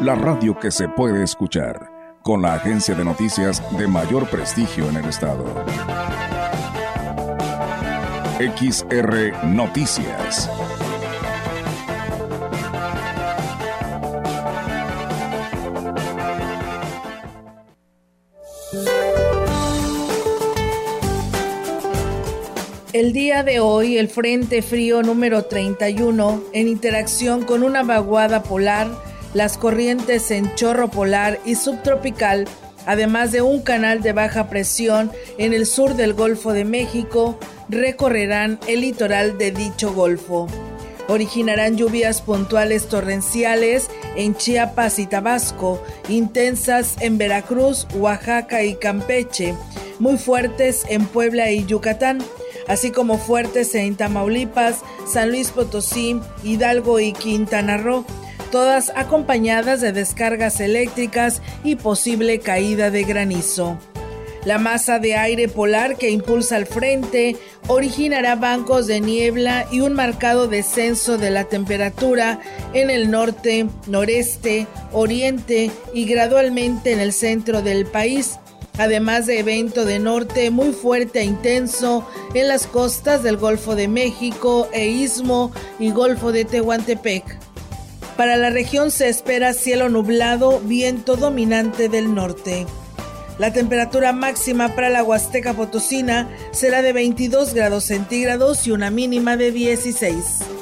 la radio que se puede escuchar, con la agencia de noticias de mayor prestigio en el estado. XR Noticias. El día de hoy, el Frente Frío número 31, en interacción con una vaguada polar, las corrientes en chorro polar y subtropical, además de un canal de baja presión en el sur del Golfo de México, recorrerán el litoral de dicho golfo. Originarán lluvias puntuales torrenciales en Chiapas y Tabasco, intensas en Veracruz, Oaxaca y Campeche, muy fuertes en Puebla y Yucatán así como fuertes en Tamaulipas, San Luis Potosí, Hidalgo y Quintana Roo, todas acompañadas de descargas eléctricas y posible caída de granizo. La masa de aire polar que impulsa al frente originará bancos de niebla y un marcado descenso de la temperatura en el norte, noreste, oriente y gradualmente en el centro del país, además de evento de norte muy fuerte e intenso en las costas del Golfo de México e Istmo y Golfo de Tehuantepec. Para la región se espera cielo nublado, viento dominante del norte. La temperatura máxima para la Huasteca Potosina será de 22 grados centígrados y una mínima de 16.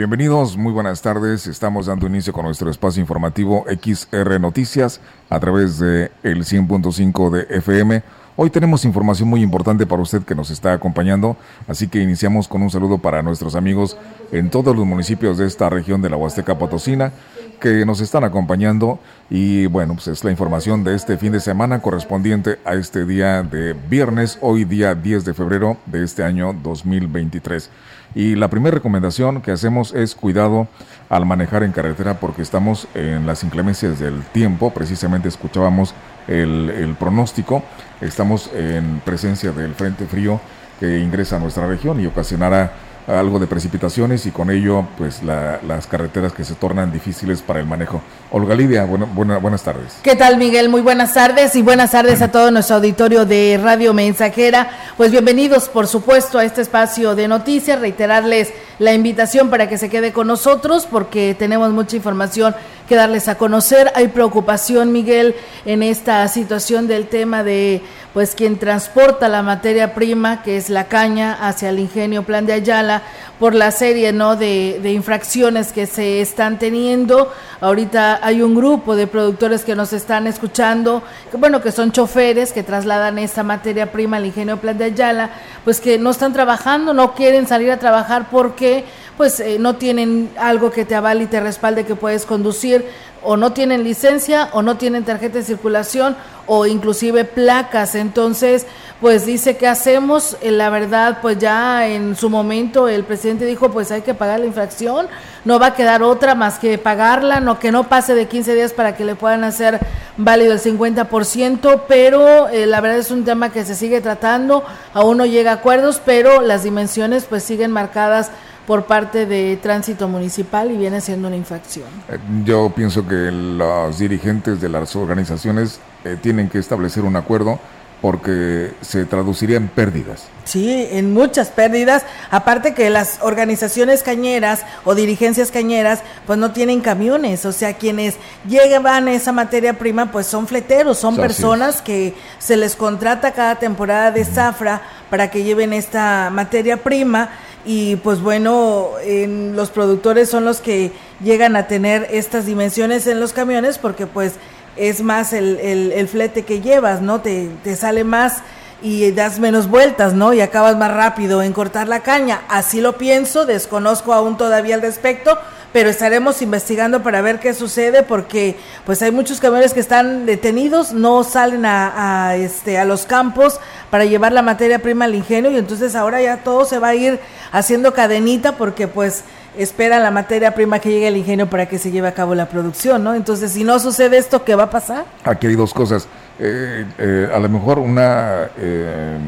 Bienvenidos, muy buenas tardes. Estamos dando inicio con nuestro espacio informativo XR Noticias a través de el 100.5 de FM. Hoy tenemos información muy importante para usted que nos está acompañando, así que iniciamos con un saludo para nuestros amigos en todos los municipios de esta región de la Huasteca Potosina que nos están acompañando y bueno, pues es la información de este fin de semana correspondiente a este día de viernes, hoy día 10 de febrero de este año 2023. Y la primera recomendación que hacemos es cuidado al manejar en carretera porque estamos en las inclemencias del tiempo. Precisamente escuchábamos el, pronóstico. Estamos en presencia del frente frío que ingresa a nuestra región y ocasionará algo de precipitaciones y con ello pues las carreteras que se tornan difíciles para el manejo. Olga Lidia, bueno, buenas tardes. ¿Qué tal Miguel? Muy buenas tardes y buenas tardes a todo nuestro auditorio de Radio Mensajera. Pues bienvenidos por supuesto a este espacio de noticias, reiterarles la invitación para que se quede con nosotros porque tenemos mucha información que darles a conocer. Hay preocupación Miguel en esta situación del tema de pues quien transporta la materia prima, que es la caña, hacia el ingenio Plan de Ayala, por la serie ¿no? de, de, infracciones que se están teniendo. Ahorita hay un grupo de productores que nos están escuchando, que, bueno, que son choferes que trasladan esta materia prima al ingenio Plan de Ayala, pues que no están trabajando, no quieren salir a trabajar porque pues eh, no tienen algo que te avale y te respalde que puedes conducir, o no tienen licencia, o no tienen tarjeta de circulación, o inclusive placas. Entonces, pues dice, ¿qué hacemos? Eh, la verdad, pues ya en su momento el presidente dijo, pues hay que pagar la infracción, no va a quedar otra más que pagarla, no que no pase de 15 días para que le puedan hacer válido el 50%, pero eh, la verdad es un tema que se sigue tratando, aún no llega a acuerdos, pero las dimensiones pues siguen marcadas por parte de tránsito municipal y viene siendo una infracción. Eh, yo pienso que los dirigentes de las organizaciones eh, tienen que establecer un acuerdo porque se traduciría en pérdidas. Sí, en muchas pérdidas. Aparte que las organizaciones cañeras o dirigencias cañeras, pues no tienen camiones. O sea, quienes llevan esa materia prima, pues son fleteros, son personas que se les contrata cada temporada de zafra para que lleven esta materia prima y pues bueno, los productores son los que llegan a tener estas dimensiones en los camiones porque pues es más el, el, flete que llevas, ¿no? Te, te sale más y das menos vueltas, ¿no? Y acabas más rápido en cortar la caña. Así lo pienso, desconozco aún todavía al respecto, pero estaremos investigando para ver qué sucede porque pues hay muchos camiones que están detenidos, no salen a, este a los campos para llevar la materia prima al ingenio y entonces ahora ya todo se va a ir haciendo cadenita porque pues esperan la materia prima que llegue al ingenio para que se lleve a cabo la producción, ¿no? Entonces, si no sucede esto, ¿qué va a pasar? Aquí hay dos cosas. Eh, eh, a lo mejor una, eh,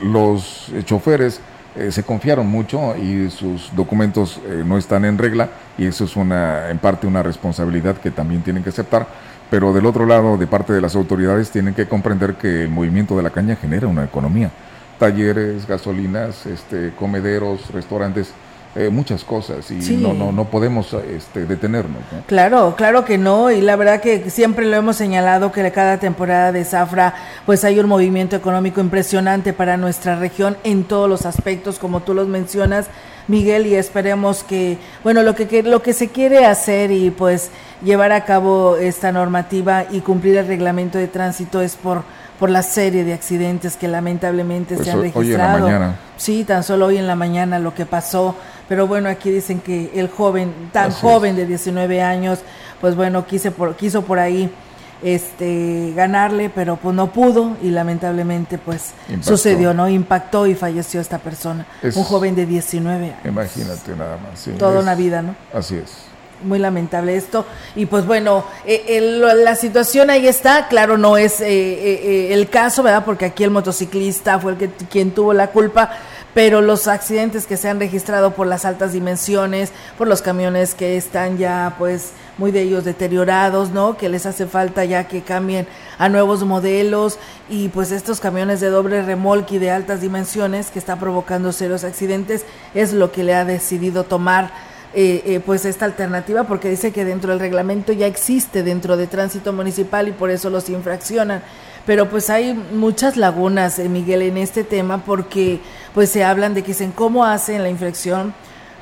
los choferes se confiaron mucho y sus documentos no están en regla y eso es una, en parte una responsabilidad que también tienen que aceptar. Pero del otro lado, de parte de las autoridades, tienen que comprender que el movimiento de la caña genera una economía. Talleres, gasolinas, este, comederos, restaurantes, eh, muchas cosas y no, no, no podemos este, detenernos. Claro, claro que no y la verdad que siempre lo hemos señalado que cada temporada de Zafra pues hay un movimiento económico impresionante para nuestra región en todos los aspectos como tú los mencionas. Miguel y esperemos que bueno lo que lo que se quiere hacer y pues llevar a cabo esta normativa y cumplir el reglamento de tránsito es por por la serie de accidentes que lamentablemente se han registrado. Sí, tan solo hoy en la mañana lo que pasó pero bueno, aquí dicen que el joven, tan joven de 19 años, pues bueno, quise por, quiso por ahí este ganarle, pero pues no pudo y lamentablemente pues sucedió, ¿no? Impactó y falleció esta persona, un joven de 19 años. Imagínate nada más. Toda una vida, ¿no? Así es. Muy lamentable esto. Y pues bueno, eh, la situación ahí está. Claro, no es eh, eh, el caso, ¿verdad? Porque aquí el motociclista fue el que quien tuvo la culpa pero los accidentes que se han registrado por las altas dimensiones, por los camiones que están ya pues muy de ellos deteriorados, ¿no? Que les hace falta ya que cambien a nuevos modelos y pues estos camiones de doble remolque y de altas dimensiones que está provocando serios accidentes es lo que le ha decidido tomar eh, eh, pues esta alternativa porque dice que dentro del reglamento ya existe dentro de tránsito municipal y por eso los infraccionan pero pues hay muchas lagunas, eh, Miguel, en este tema porque pues se hablan de que dicen cómo hacen la inflexión,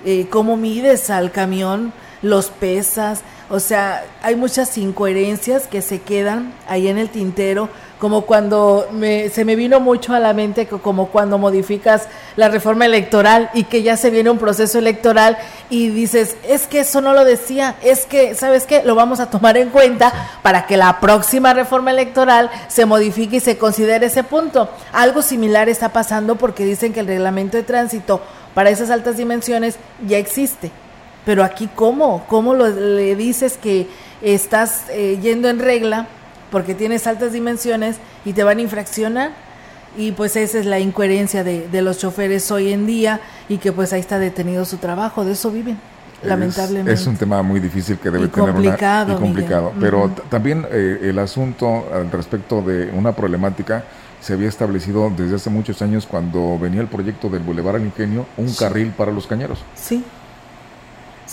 eh, cómo mides al camión, los pesas, o sea, hay muchas incoherencias que se quedan ahí en el tintero como cuando me, se me vino mucho a la mente como cuando modificas la reforma electoral y que ya se viene un proceso electoral y dices, es que eso no lo decía, es que, ¿sabes qué? Lo vamos a tomar en cuenta para que la próxima reforma electoral se modifique y se considere ese punto. Algo similar está pasando porque dicen que el reglamento de tránsito para esas altas dimensiones ya existe. Pero aquí, ¿cómo? ¿Cómo lo, le dices que estás eh, yendo en regla? Porque tienes altas dimensiones y te van a infraccionar. Y pues esa es la incoherencia de, los choferes hoy en día y que pues ahí está detenido su trabajo, de eso viven. lamentablemente. Es un tema muy difícil que debe tener una y complicado, pero también eh, el asunto al respecto de una problemática se había establecido desde hace muchos años cuando venía el proyecto del Boulevard al Ingenio, un carril para los cañeros. Sí.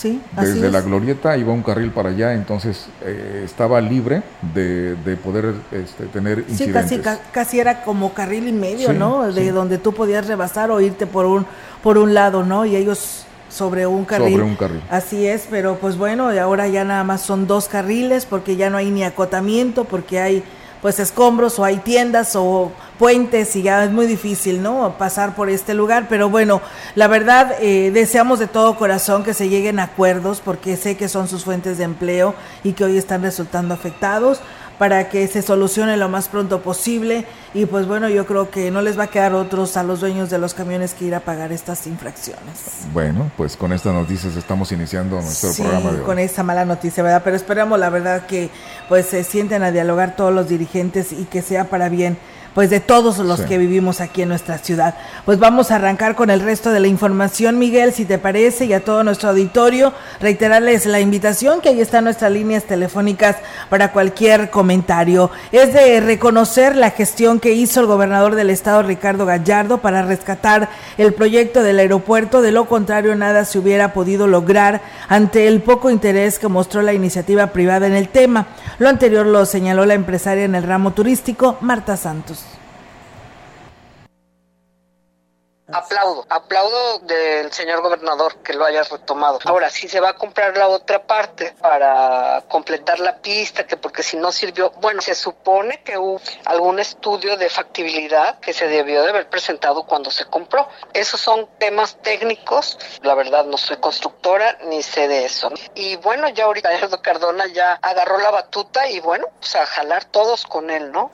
Desde la glorieta iba un carril para allá, entonces eh, estaba libre de, poder este, tener incidentes. Sí, casi, casi era como carril y medio, ¿no? De donde tú podías rebasar o irte por un, por un lado, ¿no? Y ellos sobre un carril. Sobre un carril. Así es, pero pues bueno, ahora ya nada más son dos carriles porque ya no hay ni acotamiento, porque hay pues escombros o hay tiendas o puentes y ya es muy difícil, ¿no? Pasar por este lugar, pero bueno, la verdad eh, deseamos de todo corazón que se lleguen a acuerdos porque sé que son sus fuentes de empleo y que hoy están resultando afectados para que se solucione lo más pronto posible y pues bueno, yo creo que no les va a quedar otros a los dueños de los camiones que ir a pagar estas infracciones. Bueno, pues con estas noticias estamos iniciando nuestro programa de hoy. con esta mala noticia, ¿verdad? Pero esperamos la verdad que pues se sienten a dialogar todos los dirigentes y que sea para bien pues de todos los que vivimos aquí en nuestra ciudad. Pues vamos a arrancar con el resto de la información, Miguel, si te parece, y a todo nuestro auditorio, reiterarles la invitación que ahí están nuestras líneas telefónicas para cualquier comentario. Es de reconocer la gestión que hizo el gobernador del estado, Ricardo Gallardo, para rescatar el proyecto del aeropuerto, de lo contrario nada se hubiera podido lograr ante el poco interés que mostró la iniciativa privada en el tema. Lo anterior lo señaló la empresaria en el ramo turístico, Marta Santos. Aplaudo, aplaudo del señor gobernador que lo haya retomado. Ahora, si se va a comprar la otra parte para completar la pista, que porque si no sirvió, bueno, se supone que hubo algún estudio de factibilidad que se debió de haber presentado cuando se compró. Esos son temas técnicos, la verdad no soy constructora ni sé de eso. Y bueno, ya ahorita Gerardo Cardona ya agarró la batuta y bueno, pues a jalar todos con él, ¿no?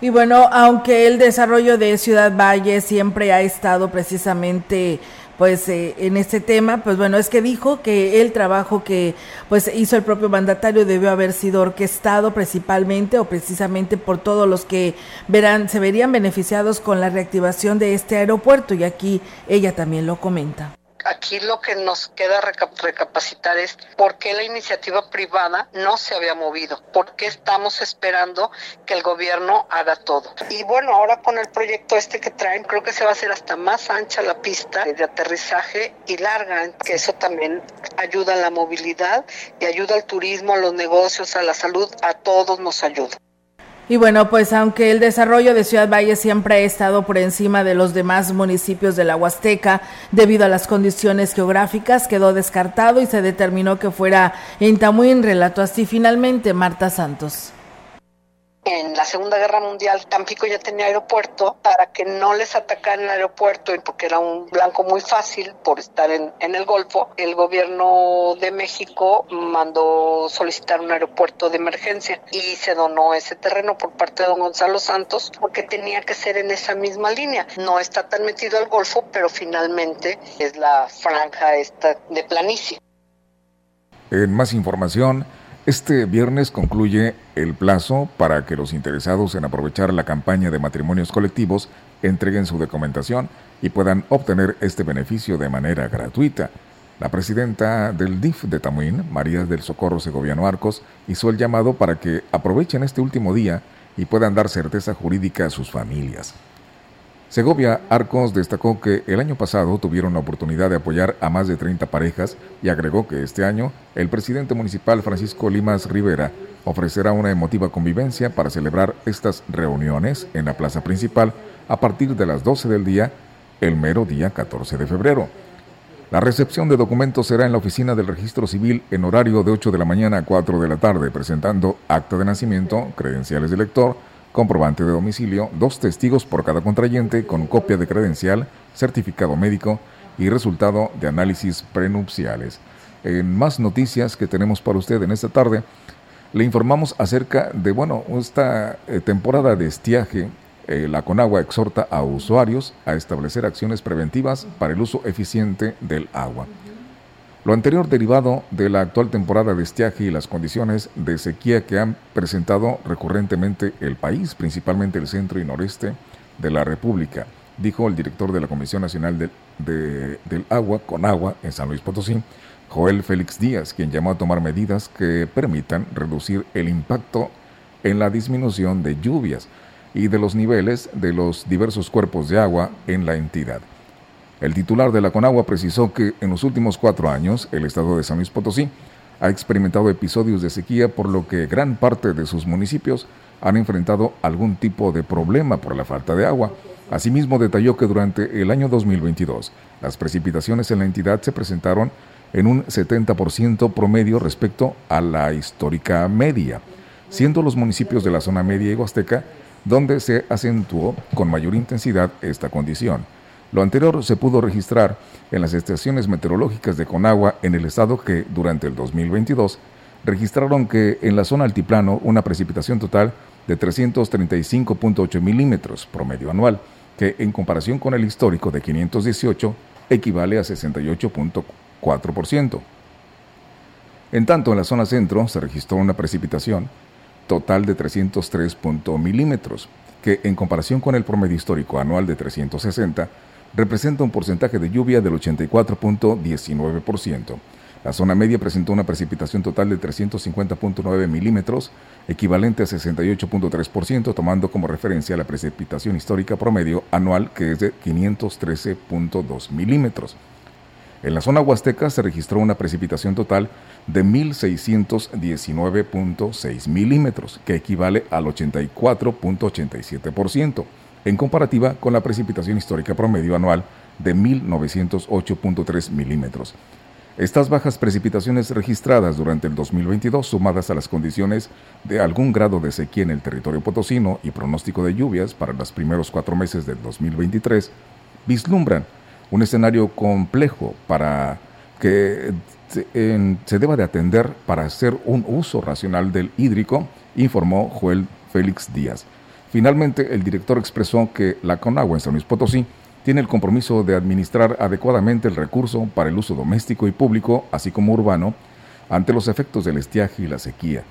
Y bueno, aunque el desarrollo de Ciudad Valle siempre ha estado precisamente pues eh, en este tema, pues bueno, es que dijo que el trabajo que pues hizo el propio mandatario debió haber sido orquestado principalmente o precisamente por todos los que verán se verían beneficiados con la reactivación de este aeropuerto. Y aquí ella también lo comenta aquí lo que nos queda recapacitar es por qué la iniciativa privada no se había movido, por qué estamos esperando que el gobierno haga todo. Y bueno, ahora con el proyecto este que traen, creo que se va a hacer hasta más ancha la pista de aterrizaje y larga, que eso también ayuda a la movilidad y ayuda al turismo, a los negocios, a la salud, a todos nos ayuda. Y bueno, pues aunque el desarrollo de Ciudad Valle siempre ha estado por encima de los demás municipios de la Huasteca, debido a las condiciones geográficas, quedó descartado y se determinó que fuera en Tamuín, relató así finalmente Marta Santos en la Segunda Guerra Mundial Tampico ya tenía aeropuerto para que no les atacaran el aeropuerto porque era un blanco muy fácil por estar en, en el Golfo, el gobierno de México mandó solicitar un aeropuerto de emergencia y se donó ese terreno por parte de don Gonzalo Santos porque tenía que ser en esa misma línea. No está tan metido al Golfo, pero finalmente es la franja esta de planicie. En más información, este viernes concluye el plazo para que los interesados en aprovechar la campaña de matrimonios colectivos entreguen su documentación y puedan obtener este beneficio de manera gratuita. La presidenta del DIF de Tamuín, María del Socorro Segoviano Arcos, hizo el llamado para que aprovechen este último día y puedan dar certeza jurídica a sus familias. Segovia Arcos destacó que el año pasado tuvieron la oportunidad de apoyar a más de 30 parejas y agregó que este año el presidente municipal Francisco Limas Rivera ofrecerá una emotiva convivencia para celebrar estas reuniones en la plaza principal a partir de las 12 del día, el mero día 14 de febrero. La recepción de documentos será en la oficina del registro civil en horario de 8 de la mañana a 4 de la tarde, presentando acta de nacimiento, credenciales de lector, comprobante de domicilio, dos testigos por cada contrayente con copia de credencial, certificado médico y resultado de análisis prenupciales. En más noticias que tenemos para usted en esta tarde, le informamos acerca de, bueno, esta eh, temporada de estiaje. Eh, la Conagua exhorta a usuarios a establecer acciones preventivas para el uso eficiente del agua. Lo anterior derivado de la actual temporada de estiaje y las condiciones de sequía que han presentado recurrentemente el país, principalmente el centro y noreste de la República, dijo el director de la Comisión Nacional del Agua, con agua, en San Luis Potosí, Joel Félix Díaz, quien llamó a tomar medidas que permitan reducir el impacto en la disminución de lluvias y de los niveles de los diversos cuerpos de agua en la entidad. El titular de la Conagua precisó que en los últimos cuatro años el estado de San Luis Potosí ha experimentado episodios de sequía por lo que gran parte de sus municipios han enfrentado algún tipo de problema por la falta de agua. Asimismo detalló que durante el año 2022 las precipitaciones en la entidad se presentaron en un 70% promedio respecto a la histórica media, siendo los municipios de la zona media y huasteca donde se acentuó con mayor intensidad esta condición. Lo anterior se pudo registrar en las estaciones meteorológicas de Conagua en el estado que, durante el 2022, registraron que en la zona altiplano una precipitación total de 335.8 milímetros promedio anual, que en comparación con el histórico de 518 equivale a 68.4%. En tanto, en la zona centro se registró una precipitación total de 303 milímetros, que en comparación con el promedio histórico anual de 360 representa un porcentaje de lluvia del 84.19%. La zona media presentó una precipitación total de 350.9 milímetros, equivalente a 68.3%, tomando como referencia la precipitación histórica promedio anual, que es de 513.2 milímetros. En la zona huasteca se registró una precipitación total de 1.619.6 milímetros, que equivale al 84.87% en comparativa con la precipitación histórica promedio anual de 1.908.3 milímetros. Estas bajas precipitaciones registradas durante el 2022, sumadas a las condiciones de algún grado de sequía en el territorio potosino y pronóstico de lluvias para los primeros cuatro meses del 2023, vislumbran un escenario complejo para que se deba de atender para hacer un uso racional del hídrico, informó Joel Félix Díaz. Finalmente, el director expresó que la Conagua en San Luis Potosí tiene el compromiso de administrar adecuadamente el recurso para el uso doméstico y público, así como urbano, ante los efectos del estiaje y la sequía,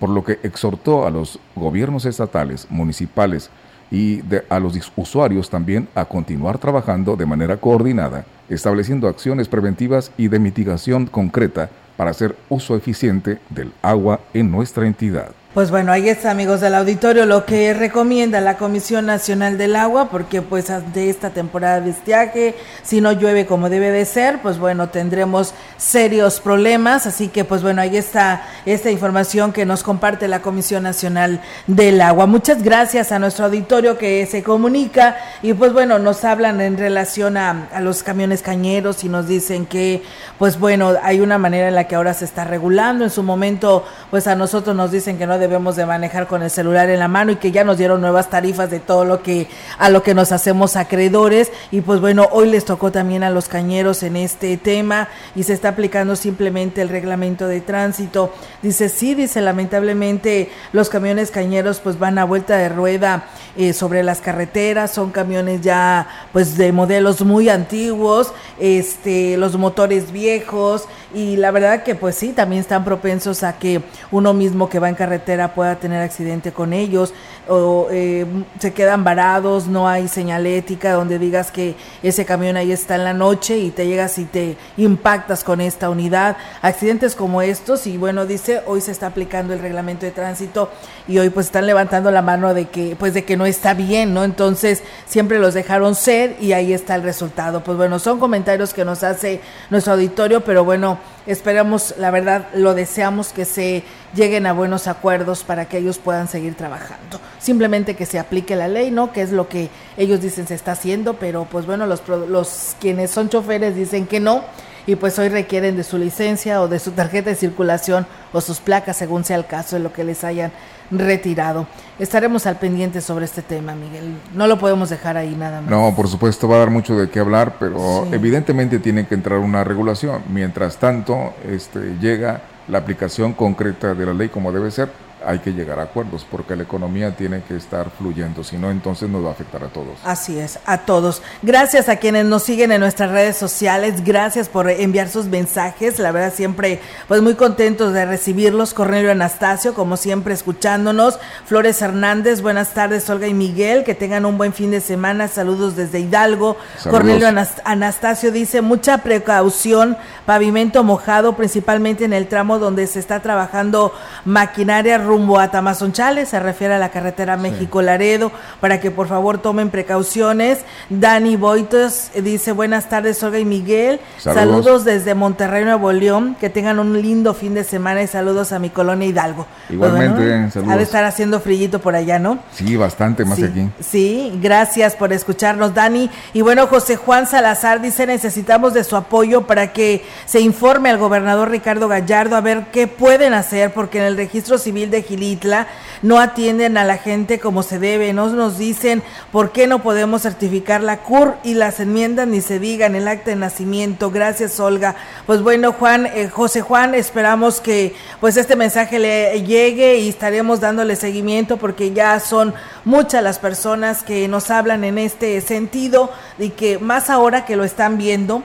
por lo que exhortó a los gobiernos estatales, municipales y a los usuarios también a continuar trabajando de manera coordinada, estableciendo acciones preventivas y de mitigación concreta para hacer uso eficiente del agua en nuestra entidad. Pues bueno, ahí está, amigos del auditorio, lo que recomienda la Comisión Nacional del Agua, porque pues ante esta temporada de estiaje, si no llueve como debe de ser, pues bueno, tendremos serios problemas. Así que pues bueno, ahí está esta información que nos comparte la Comisión Nacional del Agua. Muchas gracias a nuestro auditorio que se comunica y pues bueno, nos hablan en relación a, a los camiones cañeros y nos dicen que pues bueno, hay una manera en la que ahora se está regulando. En su momento, pues a nosotros nos dicen que no debemos de manejar con el celular en la mano y que ya nos dieron nuevas tarifas de todo lo que a lo que nos hacemos acreedores y pues bueno, hoy les tocó también a los cañeros en este tema y se está aplicando simplemente el reglamento de tránsito. Dice, sí, dice, lamentablemente los camiones cañeros pues van a vuelta de rueda eh, sobre las carreteras, son camiones ya pues de modelos muy antiguos, este, los motores viejos y la verdad que pues sí, también están propensos a que uno mismo que va en carretera pueda tener accidente con ellos o eh, se quedan varados, no hay señalética donde digas que ese camión ahí está en la noche y te llegas y te impactas con esta unidad. Accidentes como estos y bueno, dice, hoy se está aplicando el reglamento de tránsito y hoy pues están levantando la mano de que pues de que no está bien, ¿no? Entonces, siempre los dejaron ser y ahí está el resultado. Pues bueno, son comentarios que nos hace nuestro auditorio, pero bueno, esperamos, la verdad, lo deseamos que se lleguen a buenos acuerdos para que ellos puedan seguir trabajando. Simplemente que se aplique la ley, ¿no? Que es lo que ellos dicen se está haciendo, pero pues bueno, los, los quienes son choferes dicen que no y pues hoy requieren de su licencia o de su tarjeta de circulación o sus placas según sea el caso de lo que les hayan retirado. Estaremos al pendiente sobre este tema, Miguel. No lo podemos dejar ahí nada más. No, por supuesto va a dar mucho de qué hablar, pero evidentemente tiene que entrar una regulación. Mientras tanto, este llega la aplicación concreta de la ley como debe ser hay que llegar a acuerdos porque la economía tiene que estar fluyendo, si no entonces nos va a afectar a todos. Así es, a todos. Gracias a quienes nos siguen en nuestras redes sociales, gracias por enviar sus mensajes, la verdad siempre pues muy contentos de recibirlos. Cornelio Anastasio, como siempre escuchándonos, Flores Hernández, buenas tardes Olga y Miguel, que tengan un buen fin de semana, saludos desde Hidalgo. Cornelio Anastasio dice, mucha precaución, pavimento mojado, principalmente en el tramo donde se está trabajando maquinaria rumbo a Tamazonchales, se refiere a la carretera México-Laredo, para que por favor tomen precauciones. Dani Boitos dice, buenas tardes Olga y Miguel, saludos. desde Monterrey, Nuevo León, que tengan un lindo fin de semana y saludos a mi colonia Hidalgo. Igualmente, saludos. Ha de estar haciendo frillito por allá, ¿no? Sí, bastante más aquí. Sí, gracias por escucharnos, Dani. Y bueno, José Juan Salazar dice, necesitamos de su apoyo para que se informe al gobernador Ricardo Gallardo a ver qué pueden hacer, porque en el registro civil de Gilitla no atienden a la gente como se debe, no nos dicen por qué no podemos certificar la CUR y las enmiendas ni se digan el acta de nacimiento. Gracias, Olga. Pues bueno, Juan, eh, José Juan, esperamos que pues este mensaje le llegue y estaremos dándole seguimiento porque ya son muchas las personas que nos hablan en este sentido y que más ahora que lo están viendo,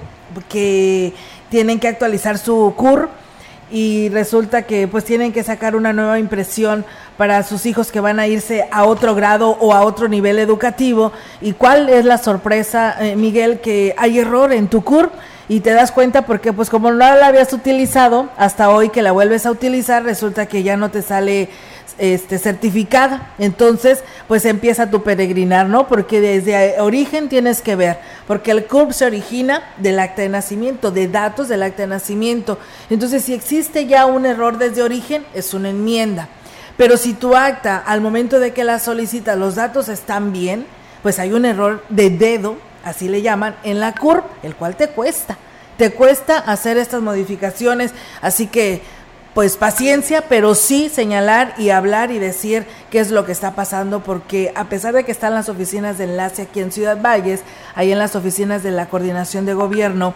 que tienen que actualizar su CUR y resulta que pues tienen que sacar una nueva impresión para sus hijos que van a irse a otro grado o a otro nivel educativo. ¿Y cuál es la sorpresa, eh, Miguel, que hay error en tu CUR? Y te das cuenta porque pues como no la habías utilizado, hasta hoy que la vuelves a utilizar, resulta que ya no te sale este, certificada. Entonces, pues empieza tu peregrinar, ¿no? Porque desde origen tienes que ver, porque el CURP se origina del acta de nacimiento, de datos del acta de nacimiento. Entonces, si existe ya un error desde origen, es una enmienda. Pero si tu acta, al momento de que la solicitas, los datos están bien, pues hay un error de dedo así le llaman, en la CURP, el cual te cuesta. Te cuesta hacer estas modificaciones, así que pues paciencia, pero sí señalar y hablar y decir qué es lo que está pasando, porque a pesar de que están las oficinas de enlace aquí en Ciudad Valles, ahí en las oficinas de la coordinación de gobierno,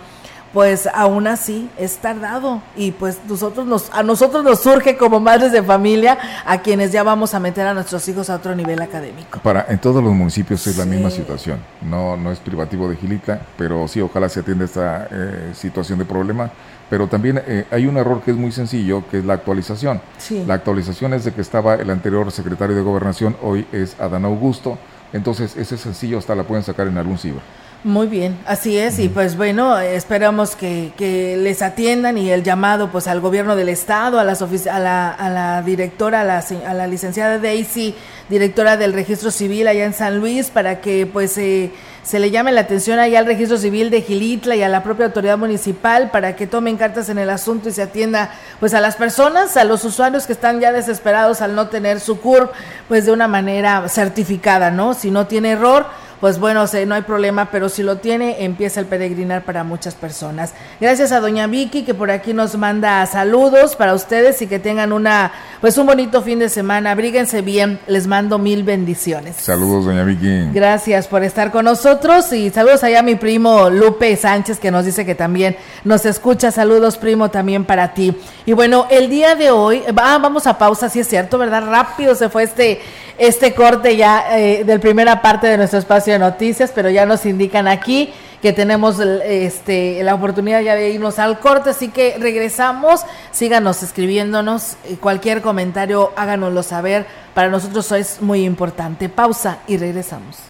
pues aún así es tardado y pues nosotros nos, a nosotros nos surge como madres de familia a quienes ya vamos a meter a nuestros hijos a otro nivel académico. Para en todos los municipios es la misma situación, no no es privativo de Gilita, pero sí ojalá se atienda esta eh, situación de problema. Pero también eh, hay un error que es muy sencillo, que es la actualización. La actualización es de que estaba el anterior secretario de Gobernación, hoy es Adán Augusto. Entonces, ese sencillo hasta la pueden sacar en algún ciber. Muy bien, así es, y pues bueno, esperamos que, que, les atiendan y el llamado pues al gobierno del estado, a, las a, la, a la directora, a la, a la licenciada Daisy, directora del registro civil allá en San Luis, para que pues eh, se le llame la atención allá al registro civil de Gilitla y a la propia autoridad municipal para que tomen cartas en el asunto y se atienda pues a las personas, a los usuarios que están ya desesperados al no tener su CURP pues de una manera certificada, ¿no? Si no tiene error, pues bueno, no hay problema, pero si lo tiene, empieza el peregrinar para muchas personas. Gracias a doña Vicky que por aquí nos manda saludos para ustedes y que tengan una, pues un bonito fin de semana. Abríguense bien, les mando mil bendiciones. Saludos, doña Vicky. Gracias por estar con nosotros y saludos allá a mi primo Lupe Sánchez que nos dice que también nos escucha. Saludos, primo, también para ti. Y bueno, el día de hoy, ah, vamos a pausa, si es cierto, ¿verdad? Rápido se fue este este corte ya eh, del primera parte de nuestro espacio de noticias, pero ya nos indican aquí que tenemos este, la oportunidad ya de irnos al corte, así que regresamos, síganos escribiéndonos, cualquier comentario háganoslo saber, para nosotros es muy importante. Pausa y regresamos.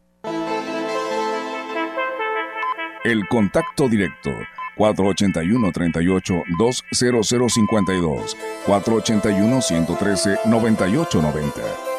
El contacto directo 481-38-20052, 481-113-9890.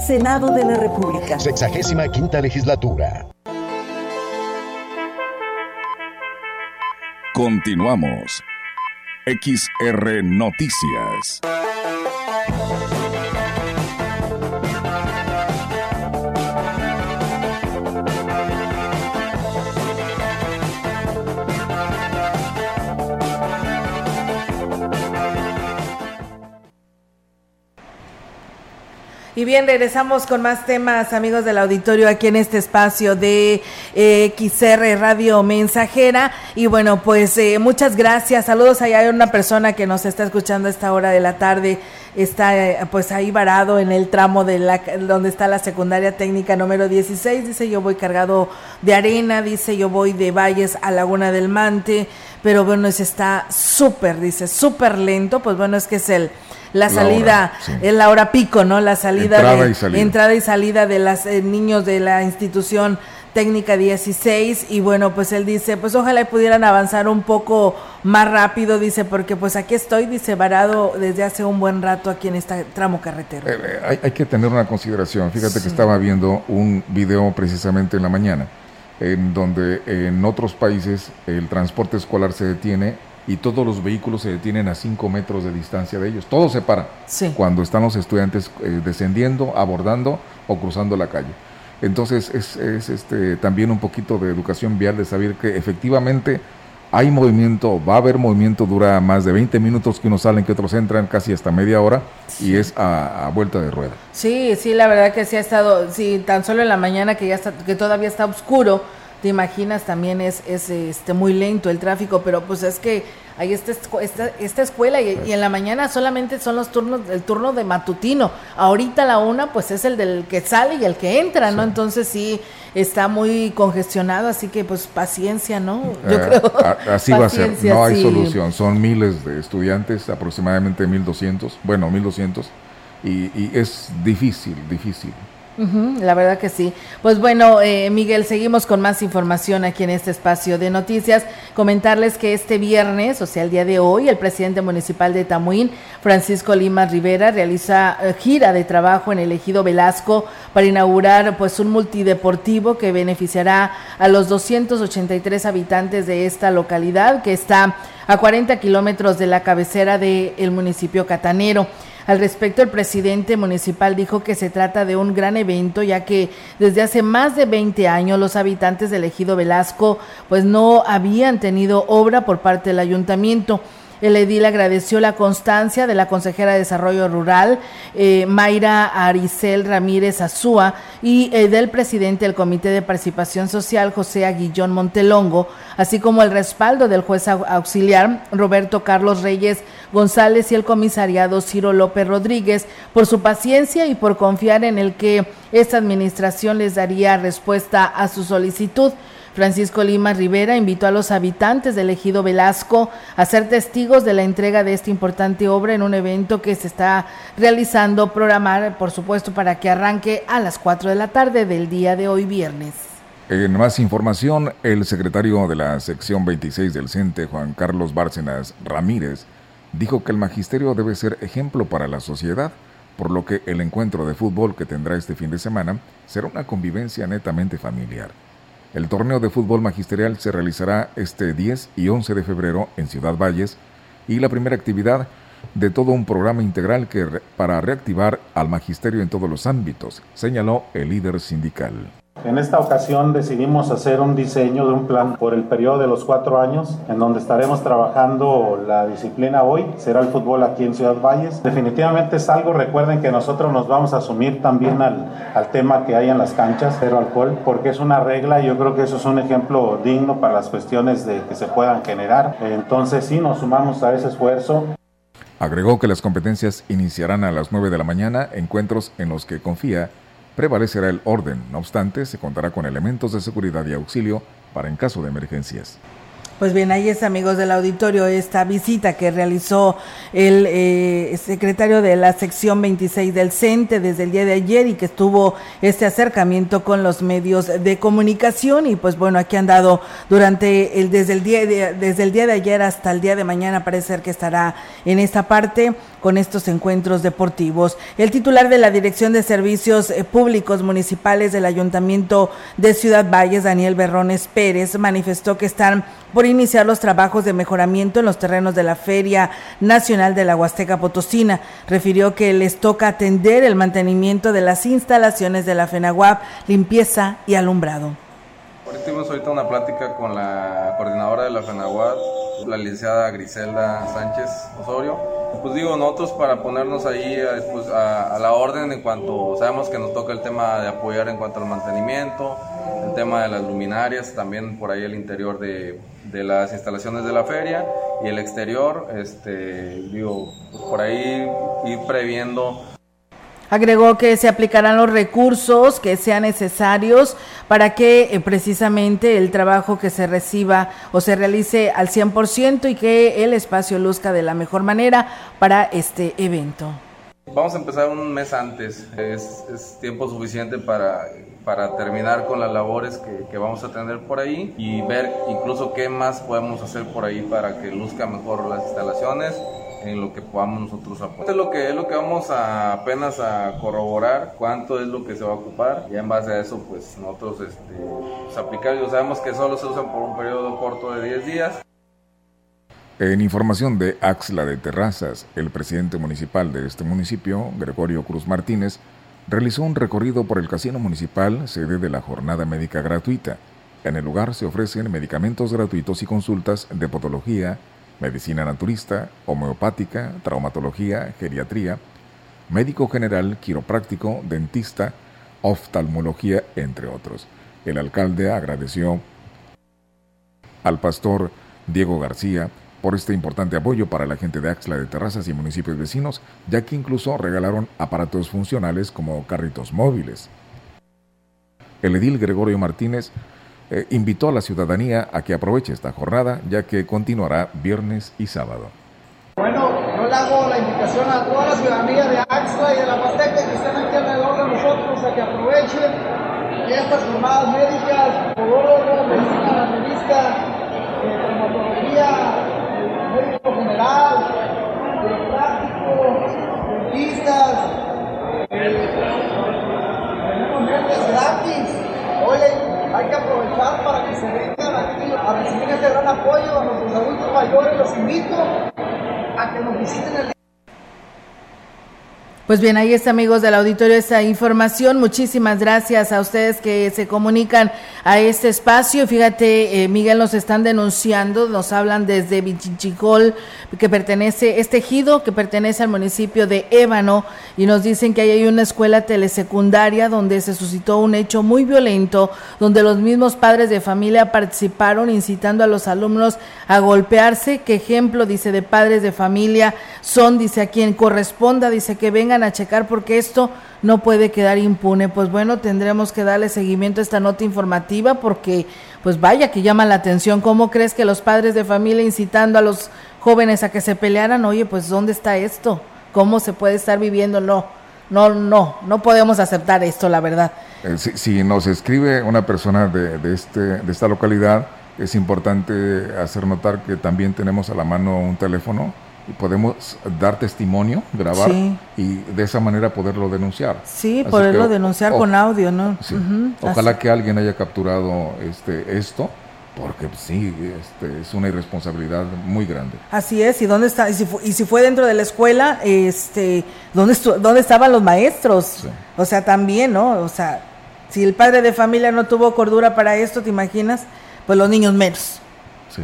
Senado de la República. Sexagésima quinta legislatura. Continuamos. XR Noticias. Y bien, regresamos con más temas, amigos del auditorio, aquí en este espacio de eh, XR Radio Mensajera. Y bueno, pues eh, muchas gracias. Saludos allá. Hay una persona que nos está escuchando a esta hora de la tarde. Está eh, pues ahí varado en el tramo de la donde está la secundaria técnica número 16. Dice yo voy cargado de arena. Dice yo voy de Valles a Laguna del Mante. Pero bueno, es está súper, dice, súper lento. Pues bueno, es que es el la salida, en la hora pico, ¿no? La salida entrada y salida. entrada y salida de los eh, niños de la institución técnica 16 y bueno, pues él dice, pues ojalá pudieran avanzar un poco más rápido, dice, porque pues aquí estoy, dice, varado desde hace un buen rato aquí en este tramo carretero. Eh, eh, hay, que tener una consideración, fíjate que estaba viendo un video precisamente en la mañana, en donde en otros países el transporte escolar se detiene y todos los vehículos se detienen a 5 metros de distancia de ellos, todo se para cuando están los estudiantes eh, descendiendo, abordando o cruzando la calle. Entonces es, es este, también un poquito de educación vial de saber que efectivamente hay movimiento, va a haber movimiento, dura más de 20 minutos que unos salen, que otros entran, casi hasta media hora, y es a, vuelta de rueda. Sí, sí, la verdad que sí ha estado, sí, tan solo en la mañana que ya está, que todavía está oscuro, te imaginas, también es, es este, muy lento el tráfico, pero pues es que hay esta, esta, esta escuela y, en la mañana solamente son los turnos, el turno de matutino. Ahorita la una pues es el del que sale y el que entra, ¿no? Entonces sí está muy congestionado, así que pues paciencia, ¿no? Yo eh, creo. así va a ser, no hay solución. Son miles de estudiantes, aproximadamente 1200, bueno, 1200 y, y es difícil, difícil la verdad que sí. Pues bueno, eh, Miguel, seguimos con más información aquí en este espacio de noticias. Comentarles que este viernes, o sea, el día de hoy, el presidente municipal de Tamuín, Francisco Lima Rivera, realiza eh, gira de trabajo en el ejido Velasco para inaugurar pues un multideportivo que beneficiará a los 283 habitantes de esta localidad que está a 40 kilómetros de la cabecera del municipio catanero. Al respecto, el presidente municipal dijo que se trata de un gran evento, ya que desde hace más de 20 años los habitantes del ejido Velasco pues no habían tenido obra por parte del ayuntamiento. El edil agradeció la constancia de la consejera de Desarrollo Rural, eh, Mayra Aricel Ramírez Azúa, y eh, del presidente del Comité de Participación Social, José Aguillón Montelongo, así como el respaldo del juez auxiliar, Roberto Carlos Reyes González, y el comisariado Ciro López Rodríguez, por su paciencia y por confiar en el que esta administración les daría respuesta a su solicitud. Francisco Lima Rivera invitó a los habitantes del ejido Velasco a ser testigos de la entrega de esta importante obra en un evento que se está realizando, programar, por supuesto, para que arranque a las 4 de la tarde del día de hoy viernes. En más información, el secretario de la sección 26 del CENTE, Juan Carlos Bárcenas Ramírez, dijo que el magisterio debe ser ejemplo para la sociedad, por lo que el encuentro de fútbol que tendrá este fin de semana será una convivencia netamente familiar. El torneo de fútbol magisterial se realizará este 10 y 11 de febrero en Ciudad Valles y la primera actividad de todo un programa integral que para reactivar al magisterio en todos los ámbitos, señaló el líder sindical. En esta ocasión decidimos hacer un diseño de un plan por el periodo de los cuatro años, en donde estaremos trabajando la disciplina hoy, será el fútbol aquí en Ciudad Valles. Definitivamente es algo, recuerden que nosotros nos vamos a asumir también al, al tema que hay en las canchas, cero alcohol, porque es una regla y yo creo que eso es un ejemplo digno para las cuestiones de que se puedan generar. Entonces sí, nos sumamos a ese esfuerzo. Agregó que las competencias iniciarán a las 9 de la mañana, encuentros en los que confía prevalecerá el orden. No obstante, se contará con elementos de seguridad y auxilio para en caso de emergencias. Pues bien, ahí es, amigos del auditorio, esta visita que realizó el eh, secretario de la sección 26 del CENTE desde el día de ayer y que estuvo este acercamiento con los medios de comunicación. Y pues bueno, aquí han dado durante el, desde el día de, desde el día de ayer hasta el día de mañana, parece ser que estará en esta parte con estos encuentros deportivos. El titular de la Dirección de Servicios eh, Públicos Municipales del Ayuntamiento de Ciudad Valles, Daniel Berrones Pérez, manifestó que están por iniciar los trabajos de mejoramiento en los terrenos de la Feria Nacional de la Huasteca Potosina. Refirió que les toca atender el mantenimiento de las instalaciones de la FENAGUAP, limpieza y alumbrado. Ahorita tuvimos ahorita una plática con la coordinadora de la FENAGUAP, la licenciada Griselda Sánchez Osorio, pues digo, nosotros para ponernos ahí pues, a, la orden en cuanto sabemos que nos toca el tema de apoyar en cuanto al mantenimiento, el tema de las luminarias, también por ahí el interior de, de las instalaciones de la feria y el exterior, este, digo, por ahí ir previendo Agregó que se aplicarán los recursos que sean necesarios para que eh, precisamente el trabajo que se reciba o se realice al 100% y que el espacio luzca de la mejor manera para este evento. Vamos a empezar un mes antes, es, es tiempo suficiente para, para terminar con las labores que, que, vamos a tener por ahí y ver incluso qué más podemos hacer por ahí para que luzca mejor las instalaciones en lo que podamos nosotros aportar. Es lo que es lo que vamos a apenas a corroborar cuánto es lo que se va a ocupar y en base a eso pues nosotros este, pues, aplicar, sabemos que solo se usan por un periodo corto de 10 días. En información de Axla de Terrazas, el presidente municipal de este municipio, Gregorio Cruz Martínez, realizó un recorrido por el casino municipal, sede de la jornada médica gratuita. En el lugar se ofrecen medicamentos gratuitos y consultas de podología, medicina naturista, homeopática, traumatología, geriatría, médico general, quiropráctico, dentista, oftalmología, entre otros. El alcalde agradeció al pastor Diego García por este importante apoyo para la gente de Axla de Terrazas y municipios vecinos, ya que incluso regalaron aparatos funcionales como carritos móviles. El edil Gregorio Martínez eh, invitó a la ciudadanía a que aproveche esta jornada, ya que continuará viernes y sábado. Bueno, yo le hago la invitación a toda la ciudadanía de Axla y de la Huasteca que estén aquí alrededor de nosotros a que aprovechen estas jornadas médicas, podólogos, medicina naturista, eh, traumatología, médico general, práctico, dentistas, eh, tenemos lentes gratis. Oye, hay que aprovechar para que se vengan aquí a recibir este gran apoyo a nuestros adultos mayores. Los invito a que nos visiten el pues bien, ahí está amigos del auditorio esta información. Muchísimas gracias a ustedes que se comunican a este espacio. Fíjate, eh, Miguel, nos están denunciando, nos hablan desde Vichinchicol, que pertenece, este ejido que pertenece al municipio de Ébano, y nos dicen que ahí hay una escuela telesecundaria donde se suscitó un hecho muy violento, donde los mismos padres de familia participaron incitando a los alumnos a golpearse. ¿Qué ejemplo, dice, de padres de familia son? Dice a quien corresponda, dice que vengan a checar porque esto no puede quedar impune. Pues bueno, tendremos que darle seguimiento a esta nota informativa porque pues vaya que llama la atención. ¿Cómo crees que los padres de familia incitando a los jóvenes a que se pelearan? Oye, pues ¿dónde está esto? ¿Cómo se puede estar viviendo? No, no, no, no podemos aceptar esto, la verdad. Eh, si, nos escribe una persona de, de, este, de esta localidad, es importante hacer notar que también tenemos a la mano un teléfono y podemos dar testimonio, grabar y de esa manera poderlo denunciar. Sí, poderlo denunciar con audio, ¿no? Ojalá que alguien haya capturado este esto porque sí, este, es una irresponsabilidad muy grande. Así es, y dónde está y si, fue, y si fue dentro de la escuela, este, dónde dónde estaban los maestros? O sea, también, ¿no? O sea, si el padre de familia no tuvo cordura para esto, ¿te imaginas? Pues los niños menos.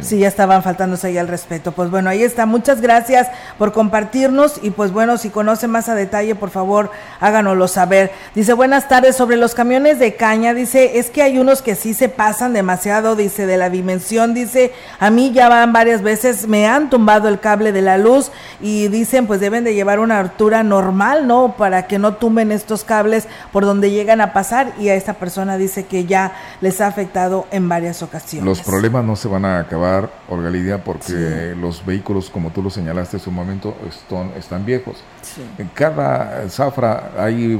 Sí. ya estaban faltándose ahí al respeto. Pues bueno, ahí está. Muchas gracias por compartirnos y pues bueno, si conoce más a detalle, por favor, háganoslo saber. Dice, buenas tardes, sobre los camiones de caña, dice, es que hay unos que sí se pasan demasiado, dice, de la dimensión, dice, a mí ya van varias veces, me han tumbado el cable de la luz y dicen, pues deben de llevar una altura normal, ¿no? Para que no tumben estos cables por donde llegan a pasar y a esta persona dice que ya les ha afectado en varias ocasiones. Los problemas no se van a acabar Orgalidia, porque los vehículos, como tú lo señalaste en su momento, están, están viejos. En cada zafra hay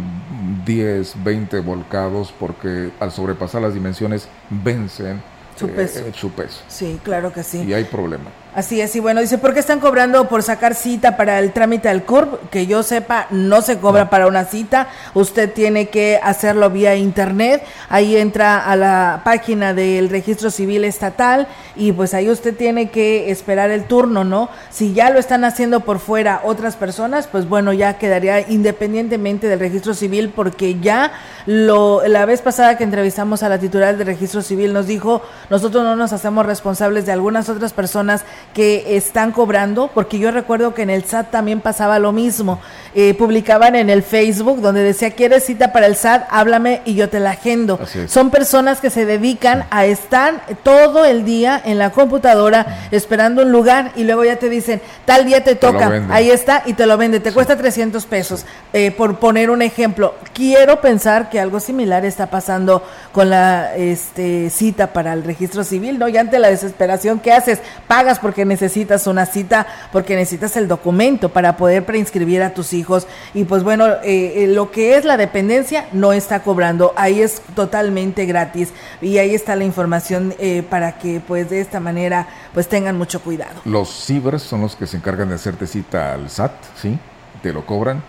10, 20 volcados porque al sobrepasar las dimensiones vencen su eh, peso. Eh, su peso. Sí, claro que sí. Y hay problema. Así es, y bueno, dice, ¿por qué están cobrando por sacar cita para el trámite del CURB? Que yo sepa, no se cobra para una cita, usted tiene que hacerlo vía internet, ahí entra a la página del registro civil estatal y pues ahí usted tiene que esperar el turno, ¿no? Si ya lo están haciendo por fuera otras personas, pues bueno, ya quedaría independientemente del registro civil porque ya lo, la vez pasada que entrevistamos a la titular del registro civil nos dijo, nosotros no nos hacemos responsables de algunas otras personas que están cobrando, porque yo recuerdo que en el SAT también pasaba lo mismo. Eh, publicaban en el Facebook donde decía, ¿quieres cita para el SAT? Háblame y yo te la agendo. Son personas que se dedican a estar todo el día en la computadora esperando un lugar y luego ya te dicen, tal día te toca, ahí está y te lo vende, te cuesta 300 pesos. Eh, por poner un ejemplo, quiero pensar que algo similar está pasando con la este, cita para el registro civil, ¿no? Y ante la desesperación, ¿qué haces? Pagas porque necesitas una cita, porque necesitas el documento para poder preinscribir a tus hijos. Y pues bueno, eh, eh, lo que es la dependencia no está cobrando, ahí es totalmente gratis. Y ahí está la información eh, para que pues de esta manera pues tengan mucho cuidado. Los cibers son los que se encargan de hacerte cita al SAT, ¿sí? Te lo cobran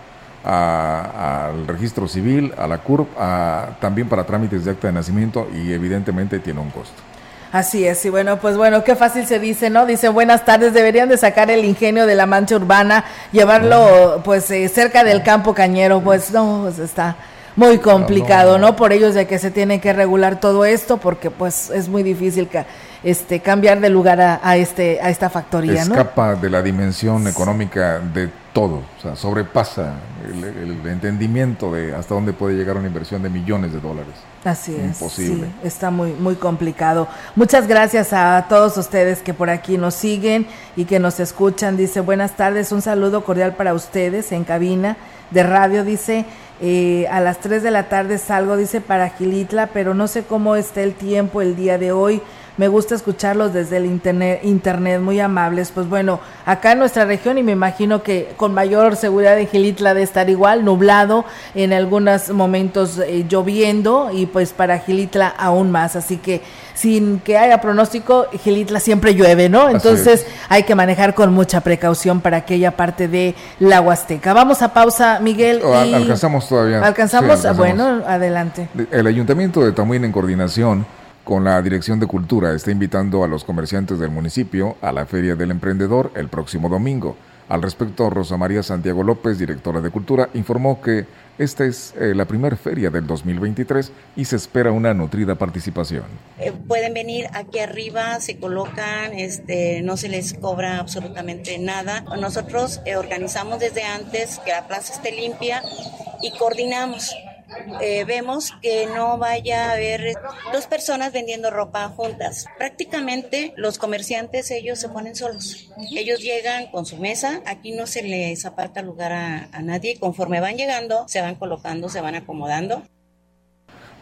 al registro civil, a la CURP, también para trámites de acta de nacimiento y evidentemente tiene un costo. Así es, y bueno, pues bueno, qué fácil se dice, ¿no? Dice, buenas tardes, deberían de sacar el ingenio de la mancha urbana, llevarlo pues eh, cerca del campo cañero, pues no, pues está muy complicado, no, Por ellos de que se tiene que regular todo esto, porque pues es muy difícil que este, cambiar de lugar a, este, a esta factoría. Escapa de la dimensión económica de todo, o sea, sobrepasa el, entendimiento de hasta dónde puede llegar una inversión de millones de dólares. Así es. Imposible. está muy, muy complicado. Muchas gracias a todos ustedes que por aquí nos siguen y que nos escuchan. Dice, buenas tardes, un saludo cordial para ustedes en cabina de radio. Dice, eh, a las 3 de la tarde salgo, dice, para Gilitla, pero no sé cómo está el tiempo el día de hoy. Me gusta escucharlos desde el internet, internet, muy amables. Pues bueno, acá en nuestra región y me imagino que con mayor seguridad en Gilitla de estar igual, nublado, en algunos momentos eh, lloviendo y pues para Gilitla aún más. Así que sin que haya pronóstico, Gilitla siempre llueve, ¿no? Entonces hay que manejar con mucha precaución para aquella parte de la Huasteca. Vamos a pausa, Miguel. Alcanzamos todavía. ¿Alcanzamos? Bueno, adelante. El Ayuntamiento de Tamuín en coordinación con la Dirección de Cultura está invitando a los comerciantes del municipio a la Feria del Emprendedor el próximo domingo. Al respecto, Rosa María Santiago López, directora de Cultura, informó que esta es eh, la primera feria del 2023 y se espera una nutrida participación. Eh, pueden venir aquí arriba, se colocan, este, no se les cobra absolutamente nada. Nosotros eh, organizamos desde antes que la plaza esté limpia y coordinamos eh, vemos que no vaya a haber dos personas vendiendo ropa juntas. Prácticamente los comerciantes ellos se ponen solos. Ellos llegan con su mesa, aquí no se les aparta lugar a, a nadie. Conforme van llegando, se van colocando, se van acomodando.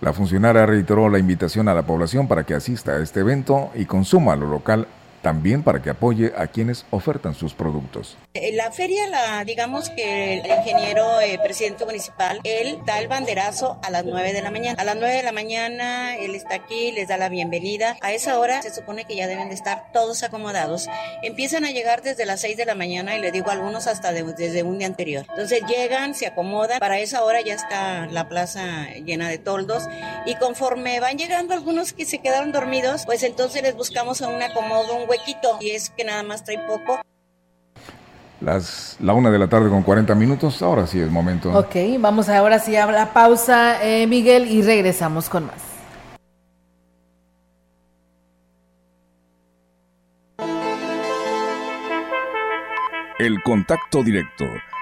La funcionaria reiteró la invitación a la población para que asista a este evento y consuma lo local también para que apoye a quienes ofertan sus productos. Eh, la feria, la, digamos que el ingeniero eh, presidente municipal, él da el banderazo a las 9 de la mañana. A las 9 de la mañana él está aquí, les da la bienvenida. A esa hora se supone que ya deben de estar todos acomodados. Empiezan a llegar desde las 6 de la mañana y le digo algunos hasta desde un día anterior. Entonces llegan, se acomodan. Para esa hora ya está la plaza llena de toldos y conforme van llegando algunos que se quedaron dormidos, pues entonces les buscamos un acomodo, un huequito y es que nada más trae poco. Las, la una de la tarde con 40 minutos, ahora sí es momento. Ok, vamos ahora sí a la pausa, eh, Miguel, y regresamos con más. El contacto directo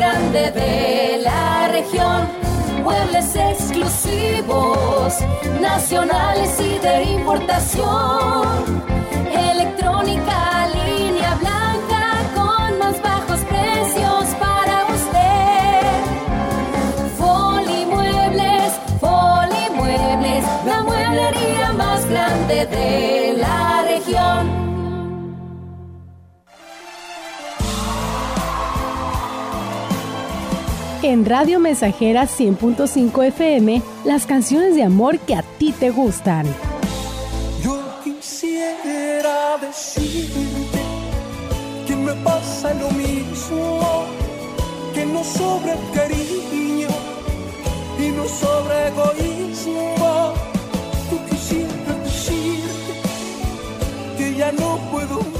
kilashuasteco.com. nacionales y de importación. Electrónica, línea blanca con más bajos precios para usted. Folimuebles, Folimuebles, la mueblería más grande de En Radio Mensajera 100.5 FM, las canciones de amor que a ti te gustan. Yo quisiera decirte que me pasa lo mismo, que no sobre cariño y no sobre egoísmo. Tú quisiera decirte que ya no puedo.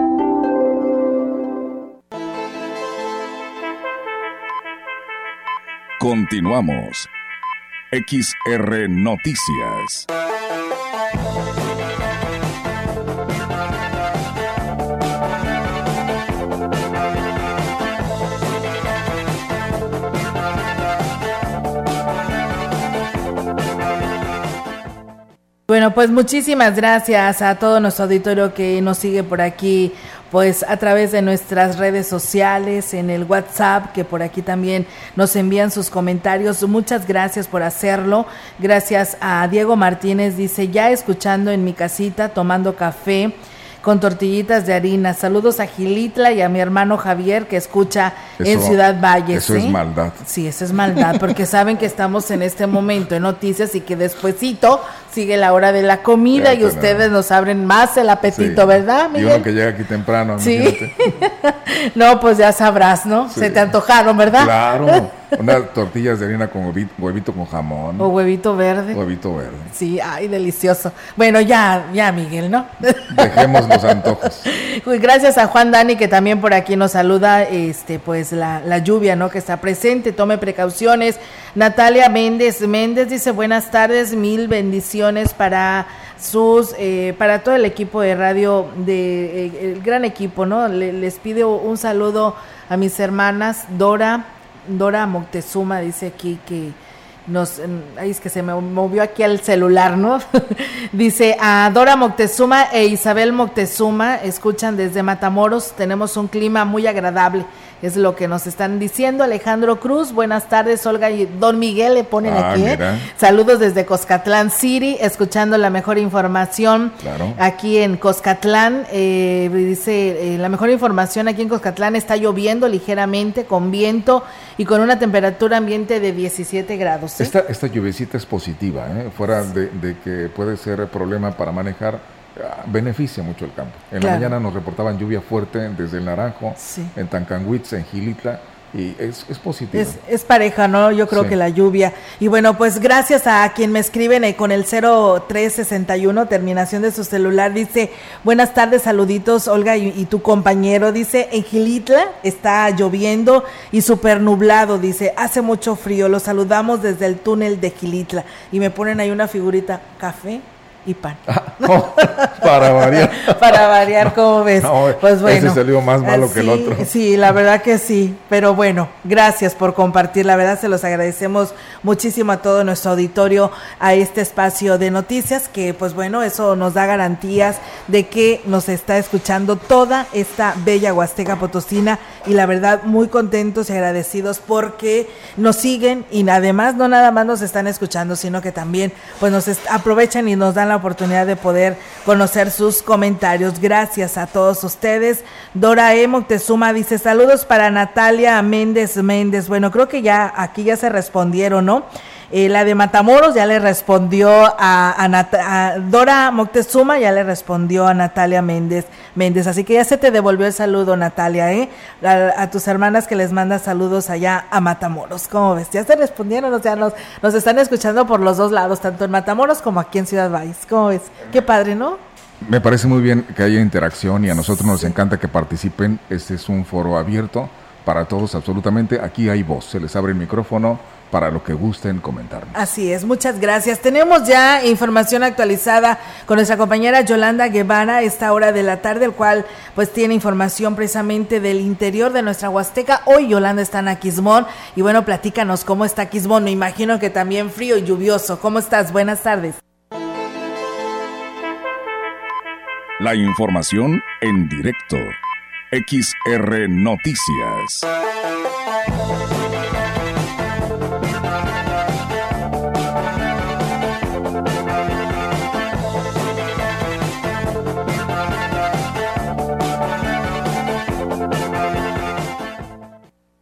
Continuamos. XR Noticias. Bueno, pues muchísimas gracias a todo nuestro auditorio que nos sigue por aquí, pues a través de nuestras redes sociales, en el WhatsApp, que por aquí también nos envían sus comentarios. Muchas gracias por hacerlo. Gracias a Diego Martínez, dice, ya escuchando en mi casita, tomando café con tortillitas de harina. Saludos a Gilitla y a mi hermano Javier que escucha en Ciudad Valles. Eso es ¿eh? maldad. Sí, eso es maldad, porque saben que estamos en este momento en noticias y que despuesito sigue la hora de la comida Ya, y ustedes nos abren más el apetito, Sí. ¿verdad, Y uno Miguel? que llega aquí temprano, Sí. No, pues ya sabrás, ¿no? Sí. Se te antojaron, ¿verdad? Claro. Unas tortillas de harina con huevito, huevito con jamón. O huevito verde. Huevito verde. Sí, ay, delicioso. Bueno, ya, ya, Miguel, ¿no? Dejemos los antojos. Gracias a Juan Dani que también por aquí nos saluda, este, pues la, la lluvia, ¿no? Que está presente, tome precauciones. Natalia Méndez Méndez dice buenas tardes, mil bendiciones para sus, eh, para todo el equipo de radio, de eh, el gran equipo, ¿no? Le- les pido un saludo a mis hermanas Dora, Dora Moctezuma dice aquí que nos, mm, ay, es que se me movió aquí el celular, ¿no? Dice a Dora Moctezuma e Isabel Moctezuma, escuchan desde Matamoros, tenemos un clima muy agradable, es lo que nos están diciendo. Alejandro Cruz, buenas tardes, Olga y Don Miguel le ponen Ah, aquí. ¿eh? mira. Saludos desde Coscatlán City, escuchando la mejor información Claro. aquí en Coscatlán. eh, dice, eh, la mejor información aquí en Coscatlán está lloviendo ligeramente, con viento y con una temperatura ambiente de 17 grados. ¿eh? Esta, esta lluvecita es positiva, ¿eh? fuera de, de que puede ser problema para manejar, beneficia mucho el campo. En Claro. la mañana nos reportaban lluvia fuerte desde el Naranjo, Sí. en Tancanwitz, en Gilitla, y es, es positivo. Es, es pareja, ¿no? Yo creo Sí. que la lluvia. Y bueno, pues gracias a quien me escriben eh, con el 0361, terminación de su celular, dice, buenas tardes, saluditos, Olga y, y tu compañero, dice, en Gilitla está lloviendo y súper nublado, dice, hace mucho frío, los saludamos desde el túnel de Gilitla. Y me ponen ahí una figurita, café y pan. para variar. Para variar, ¿cómo ves? No, pues bueno. ese salió más malo que el otro. Sí, la verdad que sí. Pero bueno, gracias por compartir. La verdad se los agradecemos muchísimo a todo nuestro auditorio a este espacio de noticias que pues bueno, eso nos da garantías de que nos está escuchando toda esta bella Huasteca Potosina y la verdad muy contentos y agradecidos porque nos siguen y además no nada más nos están escuchando, sino que también pues nos aprovechan y nos dan la oportunidad de poder conocer sus comentarios. Gracias a todos ustedes. Dora E. Moctezuma dice saludos para Natalia Méndez Méndez. Bueno, creo que ya aquí ya se respondieron, ¿no? Eh, la de Matamoros ya le respondió a, a Nat- a Dora Moctezuma, ya le respondió a Natalia Méndez Méndez. Así que ya se te devolvió el saludo, Natalia, ¿eh? A, a tus hermanas que les mandas saludos allá a Matamoros. ¿Cómo ves? Ya se respondieron, o sea, nos, nos están escuchando por los dos lados, tanto en Matamoros como aquí en Ciudad Valles. ¿Cómo ves? Qué padre, ¿no? Me parece muy bien que haya interacción y a nosotros nos encanta que participen. Este es un foro abierto para todos absolutamente. Aquí hay voz, se les abre el micrófono para lo que gusten comentar. Así es, muchas gracias. Tenemos ya información actualizada con nuestra compañera Yolanda Guevara a esta hora de la tarde, el cual pues tiene información precisamente del interior de nuestra Huasteca. Hoy Yolanda está en Aquismón y bueno, platícanos cómo está Aquismón. Me imagino que también frío y lluvioso. ¿Cómo estás? Buenas tardes. La información en directo. XR Noticias.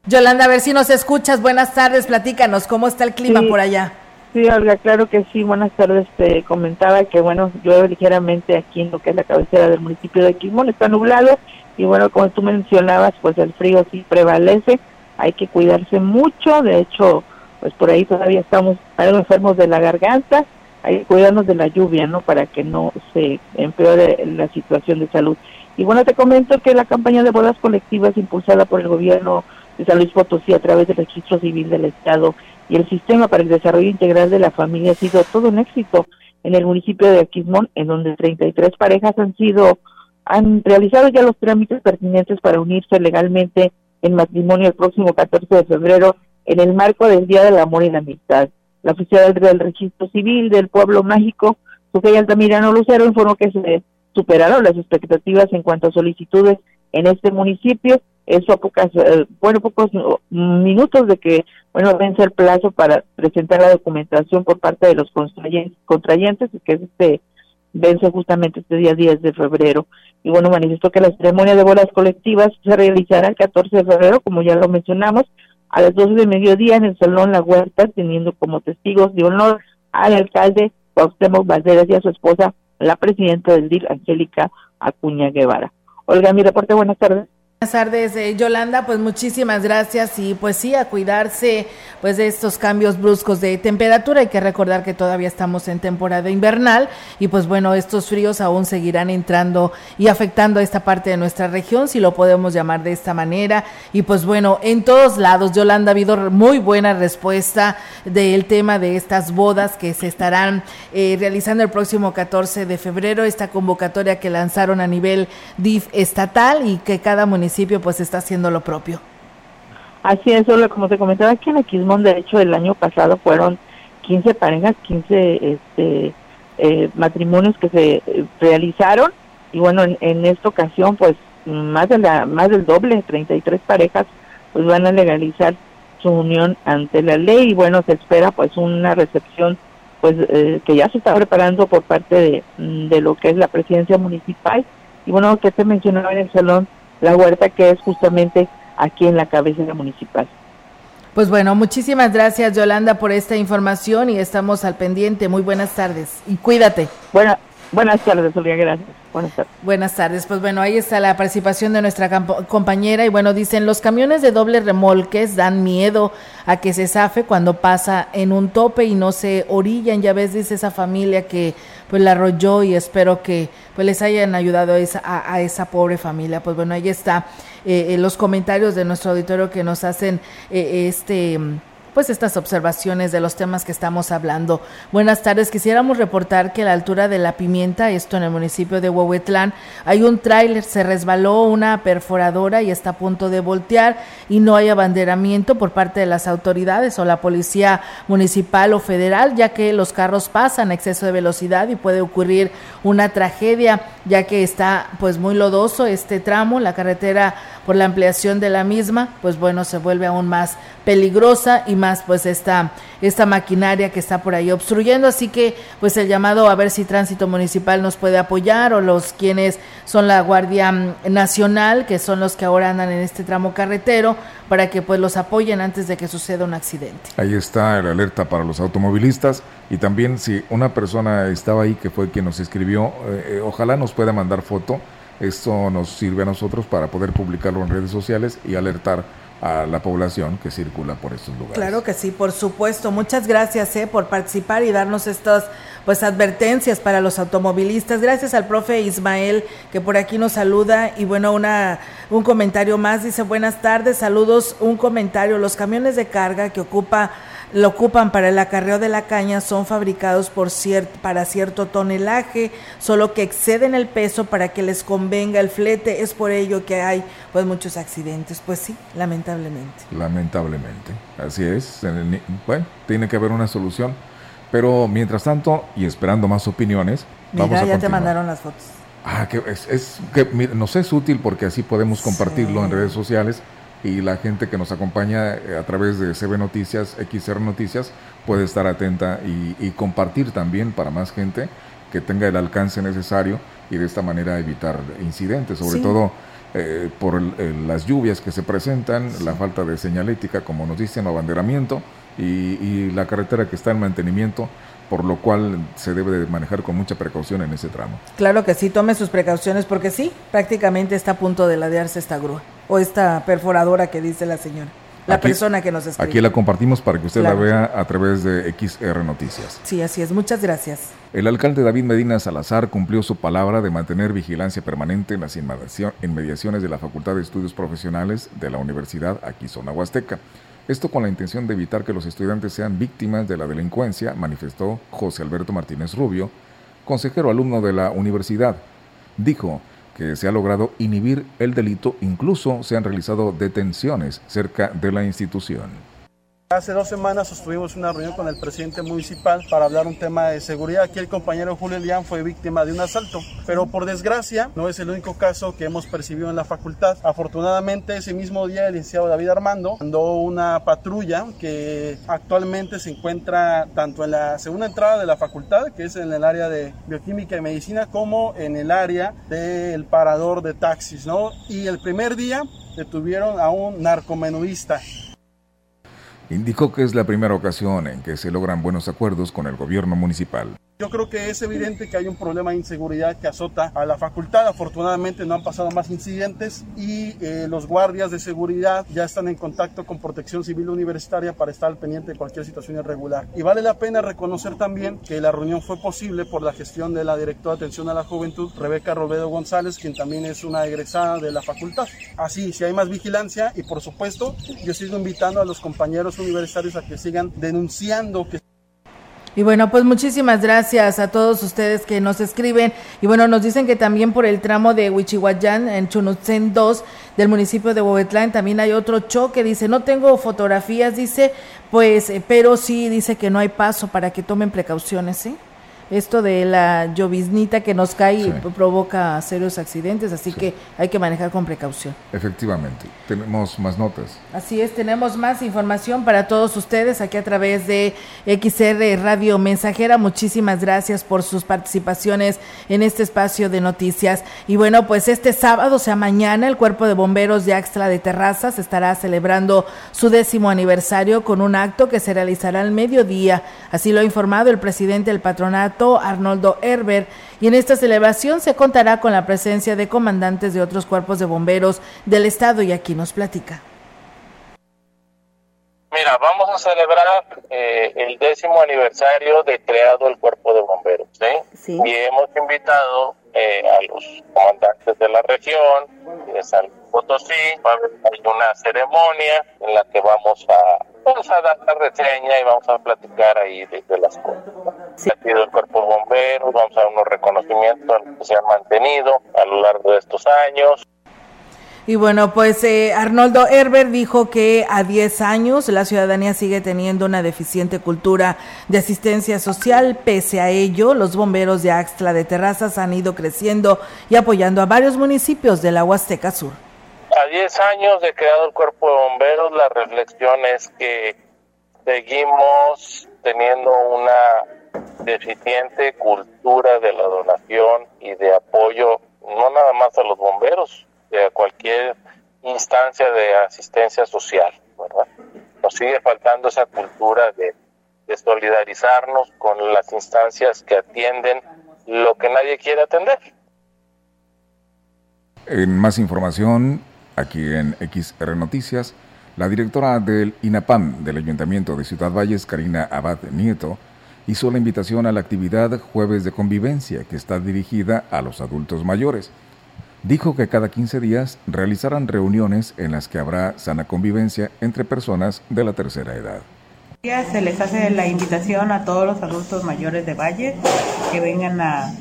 Yolanda, a ver si nos escuchas. Buenas tardes, platícanos, ¿cómo está el clima Sí. por allá? Sí, Olga, claro que sí. Buenas tardes. Te comentaba que, bueno, llueve ligeramente aquí en lo que es la cabecera del municipio de Quimón. Está nublado y, bueno, como tú mencionabas, pues el frío sí prevalece. Hay que cuidarse mucho. De hecho, pues por ahí todavía estamos algo enfermos de la garganta. Hay que cuidarnos de la lluvia, ¿no? Para que no se empeore la situación de salud. Y bueno, te comento que la campaña de bodas colectivas impulsada por el gobierno de San Luis Potosí a través del registro civil del Estado y el sistema para el desarrollo integral de la familia ha sido todo un éxito en el municipio de Aquismón, en donde 33 parejas han sido, han realizado ya los trámites pertinentes para unirse legalmente en matrimonio el próximo 14 de febrero en el marco del Día del Amor y la Amistad. La oficial del registro civil del pueblo mágico, Sofía Altamirano Lucero, informó que se superaron las expectativas en cuanto a solicitudes en este municipio eso a pocas, eh, bueno, pocos mm, minutos de que, bueno, vence el plazo para presentar la documentación por parte de los contrayen- contrayentes, que es este, vence justamente este día 10 de febrero. Y bueno, manifestó que la ceremonia de bolas colectivas se realizará el 14 de febrero, como ya lo mencionamos, a las 12 de mediodía en el Salón La Huerta, teniendo como testigos de honor al alcalde Cuauhtémoc Valderas y a su esposa, la presidenta del DIL, Angélica Acuña Guevara. Olga, mi reporte, buenas tardes. Buenas tardes, Yolanda, pues muchísimas gracias y pues sí, a cuidarse pues de estos cambios bruscos de temperatura. Hay que recordar que todavía estamos en temporada invernal y pues bueno, estos fríos aún seguirán entrando y afectando a esta parte de nuestra región, si lo podemos llamar de esta manera. Y pues bueno, en todos lados, Yolanda, ha habido muy buena respuesta del tema de estas bodas que se estarán eh, realizando el próximo 14 de febrero, esta convocatoria que lanzaron a nivel DIF estatal y que cada municipio pues está haciendo lo propio. Así es, solo como te comentaba, aquí en Aquismón, de hecho, el año pasado fueron 15 parejas, 15 este, eh, matrimonios que se eh, realizaron. Y bueno, en, en esta ocasión, pues más, de la, más del doble, 33 parejas, pues van a legalizar su unión ante la ley. Y bueno, se espera pues una recepción pues eh, que ya se está preparando por parte de, de lo que es la presidencia municipal. Y bueno, que te mencionaba en el salón la huerta que es justamente aquí en la cabecera municipal. Pues bueno, muchísimas gracias Yolanda por esta información y estamos al pendiente. Muy buenas tardes y cuídate. Buena, buenas tardes, Olga, gracias. Buenas tardes. Buenas tardes. Pues bueno, ahí está la participación de nuestra compañera y bueno, dicen, los camiones de doble remolques dan miedo a que se zafe cuando pasa en un tope y no se orillan. Ya ves, dice esa familia que pues la arrolló y espero que pues les hayan ayudado a esa, a, a esa pobre familia. Pues bueno, ahí está eh, eh, los comentarios de nuestro auditorio que nos hacen eh, este pues estas observaciones de los temas que estamos hablando. Buenas tardes, quisiéramos reportar que a la altura de la pimienta, esto en el municipio de Huehuetlán, hay un tráiler, se resbaló una perforadora y está a punto de voltear y no hay abanderamiento por parte de las autoridades o la policía municipal o federal, ya que los carros pasan a exceso de velocidad y puede ocurrir una tragedia, ya que está pues muy lodoso este tramo, la carretera por la ampliación de la misma, pues bueno, se vuelve aún más peligrosa y más pues esta, esta maquinaria que está por ahí obstruyendo. Así que pues el llamado a ver si Tránsito Municipal nos puede apoyar o los quienes son la Guardia mm, Nacional, que son los que ahora andan en este tramo carretero, para que pues los apoyen antes de que suceda un accidente. Ahí está el alerta para los automovilistas y también si una persona estaba ahí que fue quien nos escribió, eh, eh, ojalá nos pueda mandar foto. Esto nos sirve a nosotros para poder publicarlo en redes sociales y alertar a la población que circula por estos lugares. Claro que sí, por supuesto. Muchas gracias eh, por participar y darnos estas pues advertencias para los automovilistas. Gracias al profe Ismael que por aquí nos saluda y bueno, una un comentario más dice, "Buenas tardes, saludos, un comentario, los camiones de carga que ocupa lo ocupan para el acarreo de la caña son fabricados por para cierto tonelaje, solo que exceden el peso para que les convenga el flete. Es por ello que hay pues muchos accidentes. Pues sí, lamentablemente. Lamentablemente, así es. Bueno, tiene que haber una solución. Pero mientras tanto, y esperando más opiniones, Mira, ya te mandaron las fotos. Ah, que es, es que nos es útil porque así podemos compartirlo en redes sociales y la gente que nos acompaña eh, a través de CB Noticias, XR Noticias, puede estar atenta y, compartir también para más gente que tenga el alcance necesario y de esta manera evitar incidentes, sobre todo eh, por las lluvias que se presentan, la falta de señalética, como nos dicen, abanderamiento y, y la carretera que está en mantenimiento por lo cual se debe de manejar con mucha precaución en ese tramo. Claro que sí, tome sus precauciones porque sí, prácticamente está a punto de ladearse esta grúa o esta perforadora que dice la señora. La persona que nos escribe. Aquí la compartimos para que usted la vea a través de XR Noticias. Sí, así es. Muchas gracias. El alcalde David Medina Salazar cumplió su palabra de mantener vigilancia permanente en las inmediaciones de la Facultad de Estudios Profesionales de la Universidad aquí zona Huasteca. Esto con la intención de evitar que los estudiantes sean víctimas de la delincuencia, manifestó José Alberto Martínez Rubio, consejero alumno de la universidad. Dijo que se ha logrado inhibir el delito, incluso se han realizado detenciones cerca de la institución. Hace dos semanas sostuvimos una reunión con el presidente municipal para hablar un tema de seguridad. Aquí el compañero Julio Lián fue víctima de un asalto, pero por desgracia no es el único caso que hemos percibido en la facultad. Afortunadamente ese mismo día el licenciado David Armando mandó una patrulla que actualmente se encuentra tanto en la segunda entrada de la facultad, que es en el área de bioquímica y medicina, como en el área del parador de taxis, ¿no? Y el primer día detuvieron a un narcomenudista Indicó que es la primera ocasión en que se logran buenos acuerdos con el gobierno municipal. Yo creo que es evidente que hay un problema de inseguridad que azota a la facultad. Afortunadamente no han pasado más incidentes y eh, los guardias de seguridad ya están en contacto con Protección Civil Universitaria para estar al pendiente de cualquier situación irregular. Y vale la pena reconocer también que la reunión fue posible por la gestión de la directora de atención a la juventud, Rebeca Robedo González, quien también es una egresada de la facultad. Así, si hay más vigilancia y por supuesto yo sigo invitando a los compañeros universitarios a que sigan denunciando que y bueno, pues muchísimas gracias a todos ustedes que nos escriben. Y bueno, nos dicen que también por el tramo de Huichihuayán, en Chunutzen 2, del municipio de Bobetlán, también hay otro choque. Dice, no tengo fotografías, dice, pues, eh, pero sí dice que no hay paso para que tomen precauciones, ¿sí? Esto de la lloviznita que nos cae provoca serios accidentes, así que hay que manejar con precaución. Efectivamente, tenemos más notas. Así es, tenemos más información para todos ustedes aquí a través de XR Radio Mensajera. Muchísimas gracias por sus participaciones en este espacio de noticias. Y bueno, pues este sábado, o sea, mañana, el Cuerpo de Bomberos de Axtla de Terrazas estará celebrando su décimo aniversario con un acto que se realizará al mediodía. Así lo ha informado el presidente del patronato Arnoldo Herber y en esta celebración se contará con la presencia de comandantes de otros cuerpos de bomberos del estado y aquí nos platica. Mira, vamos a celebrar eh, el décimo aniversario de creado el cuerpo de bomberos, ¿sí? Y hemos invitado eh, a los comandantes de la región, de San Potosí, va a haber una ceremonia en la que vamos a vamos a dar la reseña y vamos a platicar ahí de, las cosas. Sí. Ha sido el cuerpo de bomberos, vamos a dar unos reconocimientos que se han mantenido a lo largo de estos años. Y bueno, pues eh, Arnoldo Herber dijo que a 10 años la ciudadanía sigue teniendo una deficiente cultura de asistencia social. Pese a ello, los bomberos de Axtla de Terrazas han ido creciendo y apoyando a varios municipios de la Huasteca Sur. A 10 años de creado el cuerpo de bomberos, la reflexión es que seguimos teniendo una deficiente cultura de la donación y de apoyo, no nada más a los bomberos, a cualquier instancia de asistencia social, ¿verdad? Nos sigue faltando esa cultura de, solidarizarnos con las instancias que atienden lo que nadie quiere atender. En más información, aquí en XR Noticias, la directora del INAPAM del Ayuntamiento de Ciudad Valles, Karina Abad Nieto, hizo la invitación a la actividad Jueves de Convivencia, que está dirigida a los adultos mayores. Dijo que cada 15 días realizarán reuniones en las que habrá sana convivencia entre personas de la tercera edad. Se les hace la invitación a todos los adultos mayores de Valle que vengan a,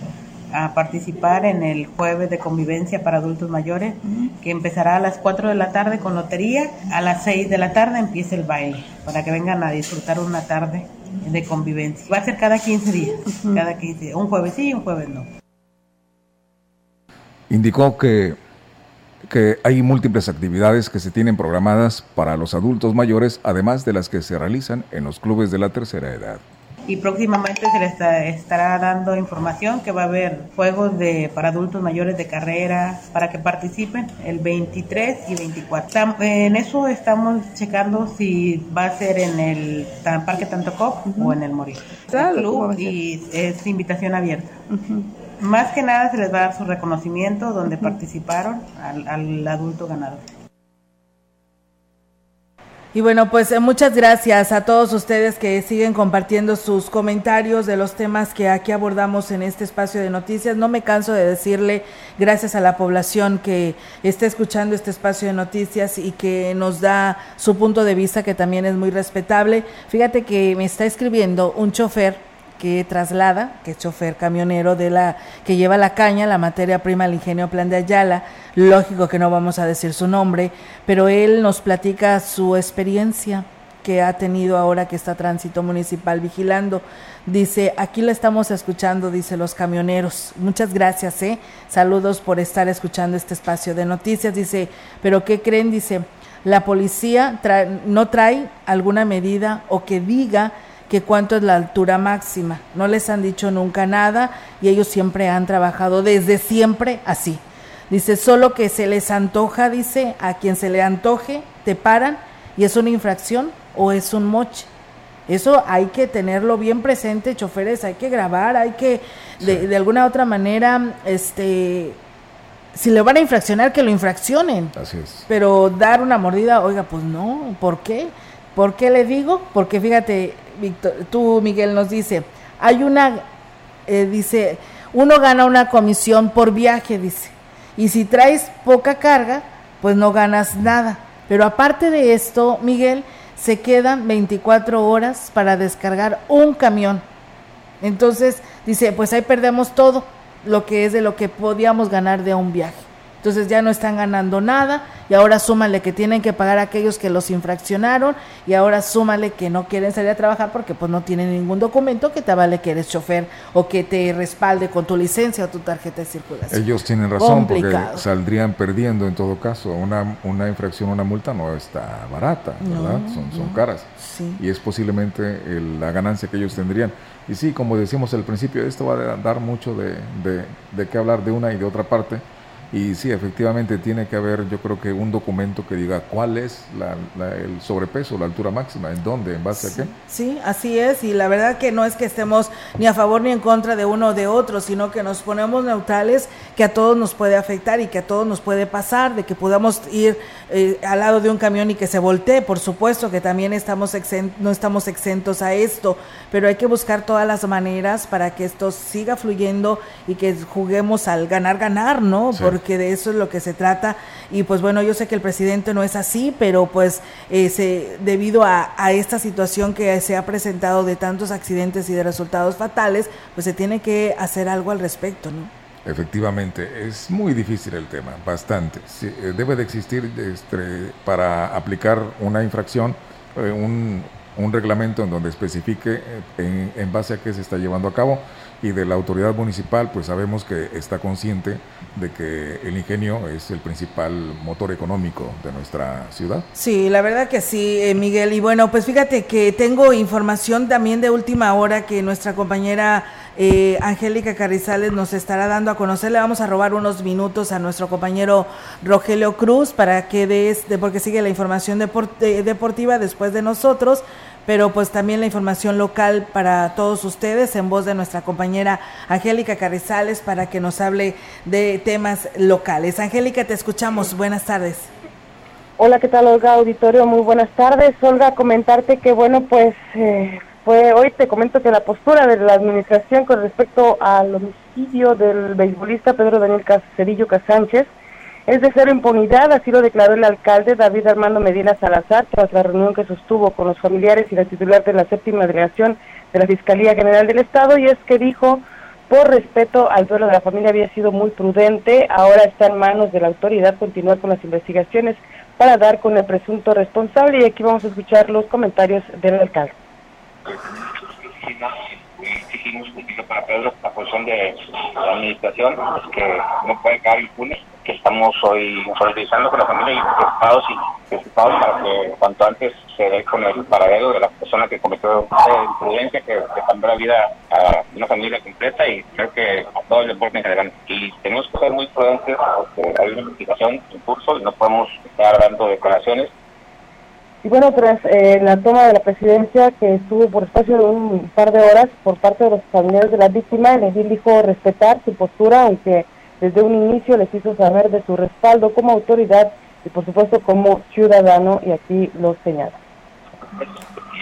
a participar en el jueves de convivencia para adultos mayores, que empezará a las 4 de la tarde con lotería, a las 6 de la tarde empieza el baile, para que vengan a disfrutar una tarde de convivencia. Va a ser cada 15 días, cada 15 días, un jueves sí y un jueves no. Indicó que, que hay múltiples actividades que se tienen programadas para los adultos mayores, además de las que se realizan en los clubes de la tercera edad y próximamente se les estará dando información que va a haber juegos de para adultos mayores de carrera para que participen el 23 y 24. En eso estamos checando si va a ser en el Parque Tantocop o en el Morir. El club y es invitación abierta. Más que nada se les va a dar su reconocimiento donde participaron al, al adulto ganador. Y bueno, pues eh, muchas gracias a todos ustedes que siguen compartiendo sus comentarios de los temas que aquí abordamos en este espacio de noticias. No me canso de decirle gracias a la población que está escuchando este espacio de noticias y que nos da su punto de vista, que también es muy respetable. Fíjate que me está escribiendo un chofer que traslada, que es chofer camionero de la que lleva la caña, la materia prima al ingenio Plan de Ayala. Lógico que no vamos a decir su nombre, pero él nos platica su experiencia que ha tenido ahora que está tránsito municipal vigilando. Dice, aquí lo estamos escuchando, dice los camioneros. Muchas gracias, ¿eh? Saludos por estar escuchando este espacio de noticias. Dice, pero ¿qué creen? Dice, la policía no trae alguna medida o que diga que cuánto es la altura máxima. No les han dicho nunca nada y ellos siempre han trabajado desde siempre así. Dice, solo que se les antoja, dice, a quien se le antoje, te paran y es una infracción o es un moche. Eso hay que tenerlo bien presente, choferes, hay que grabar, hay que, de, de alguna otra manera, este, si le van a infraccionar, que lo infraccionen. Así es. Pero dar una mordida, oiga, pues no, ¿por qué? ¿Por qué le digo? Porque fíjate, Tú, Miguel, nos dice, hay una, eh, dice, uno gana una comisión por viaje, dice, y si traes poca carga, pues no ganas nada. Pero aparte de esto, Miguel, se quedan 24 horas para descargar un camión. Entonces, dice, pues ahí perdemos todo lo que es de lo que podíamos ganar de un viaje. Entonces ya no están ganando nada y ahora súmale que tienen que pagar a aquellos que los infraccionaron y ahora súmale que no quieren salir a trabajar porque pues no tienen ningún documento que te vale que eres chofer o que te respalde con tu licencia o tu tarjeta de circulación. Ellos tienen razón porque saldrían perdiendo en todo caso. Una, una infracción, una multa no está barata, ¿verdad? son, son caras. Y es posiblemente la ganancia que ellos tendrían. Y sí, como decíamos al principio, esto va a dar mucho de, de, de qué hablar de una y de otra parte y sí, efectivamente tiene que haber, yo creo que un documento que diga cuál es el sobrepeso, la altura máxima, en dónde, en base a qué. Sí, así es. Y la verdad que no es que estemos ni a favor ni en contra de uno o de otro, sino que nos ponemos neutrales, que a todos nos puede afectar y que a todos nos puede pasar, de que podamos ir eh, al lado de un camión y que se voltee. Por supuesto que también estamos no estamos exentos a esto, pero hay que buscar todas las maneras para que esto siga fluyendo y que juguemos al ganar-ganar, ¿no? porque de eso es lo que se trata. Y pues bueno, yo sé que el presidente no es así, pero pues eh, debido a, a, esta situación que se ha presentado de tantos accidentes y de resultados fatales, pues se tiene que hacer algo al respecto, ¿no? Efectivamente, es muy difícil el tema, bastante. Eh, debe de existir este, para aplicar una infracción eh, un, un, reglamento en donde especifique en, en base a qué se está llevando a cabo y de la autoridad municipal, pues sabemos que está consciente de que el ingenio es el principal motor económico de nuestra ciudad. Sí, la verdad que sí, eh, Miguel. Y bueno, pues fíjate que tengo información también de última hora que nuestra compañera eh, Angélica Carrizales nos estará dando a conocer. Le vamos a robar unos minutos a nuestro compañero Rogelio Cruz para que des, porque sigue la información deportiva después de nosotros pero pues también la información local para todos ustedes en voz de nuestra compañera Angélica Carrizales para que nos hable de temas locales. Angélica, te escuchamos. Buenas tardes. Hola, ¿qué tal, Olga Auditorio? Muy buenas tardes. Olga, comentarte que, bueno, pues eh, fue hoy. Te comento que la postura de la administración con respecto al homicidio del beisbolista Pedro Daniel Cacerillo Casánchez es de cero impunidad, así lo declaró el alcalde David Armando Medina Salazar tras la reunión que sostuvo con los familiares y la titular de la séptima delegación de la Fiscalía General del Estado y es que dijo por respeto al duelo de la familia había sido muy prudente, ahora está en manos de la autoridad continuar con las investigaciones para dar con el presunto responsable y aquí vamos a escuchar los comentarios del alcalde. Para Pedro, la de la administración que no estamos hoy solidarizando con la familia y preocupados y preocupados para que cuanto antes se dé con el paradero de la persona que cometió imprudencia, que, que cambió la vida a una familia completa y creo que a todo el deporte en general. Y tenemos que ser muy prudentes porque hay una investigación en curso y no podemos estar dando declaraciones Y bueno, tras eh, la toma de la presidencia que estuvo por espacio de un par de horas por parte de los familiares de la víctima, el edil dijo respetar su postura, aunque desde un inicio les hizo saber de su respaldo como autoridad y por supuesto como ciudadano, y aquí lo señala.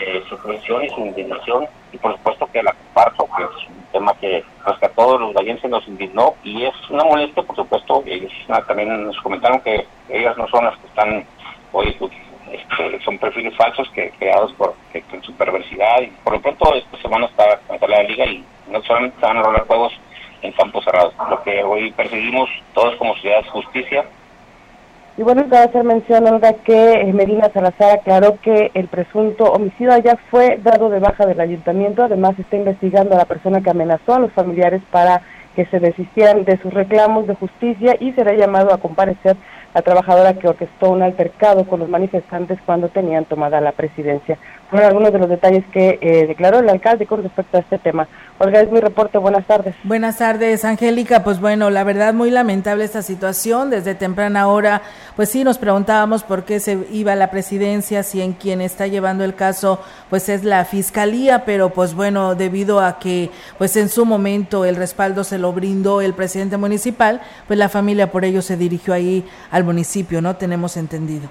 eh, su frustración y su indignación y por supuesto que la comparto, que es un tema que, pues, que a todos los vallenses nos indignó y es una molestia, por supuesto, ellos también nos comentaron que ellas no son las que están hoy, pues, este, son perfiles falsos que creados por que, con su perversidad y por lo pronto esta semana está en la liga y no solamente van a rolar juegos en campos cerrados, lo que hoy perseguimos todos como sociedad es justicia. Y bueno, cabe hacer mención, Olga, que eh, Medina Salazar aclaró que el presunto homicida ya fue dado de baja del ayuntamiento, además está investigando a la persona que amenazó a los familiares para que se desistieran de sus reclamos de justicia y será llamado a comparecer la trabajadora que orquestó un altercado con los manifestantes cuando tenían tomada la presidencia. Fueron algunos de los detalles que eh, declaró el alcalde con respecto a este tema. Olga, es mi reporte. Buenas tardes. Buenas tardes, Angélica. Pues bueno, la verdad muy lamentable esta situación. Desde temprana hora, pues sí nos preguntábamos por qué se iba a la presidencia, si en quien está llevando el caso, pues es la fiscalía, pero pues bueno, debido a que, pues en su momento el respaldo se lo brindó el presidente municipal, pues la familia por ello se dirigió ahí al municipio, ¿no? Tenemos entendido.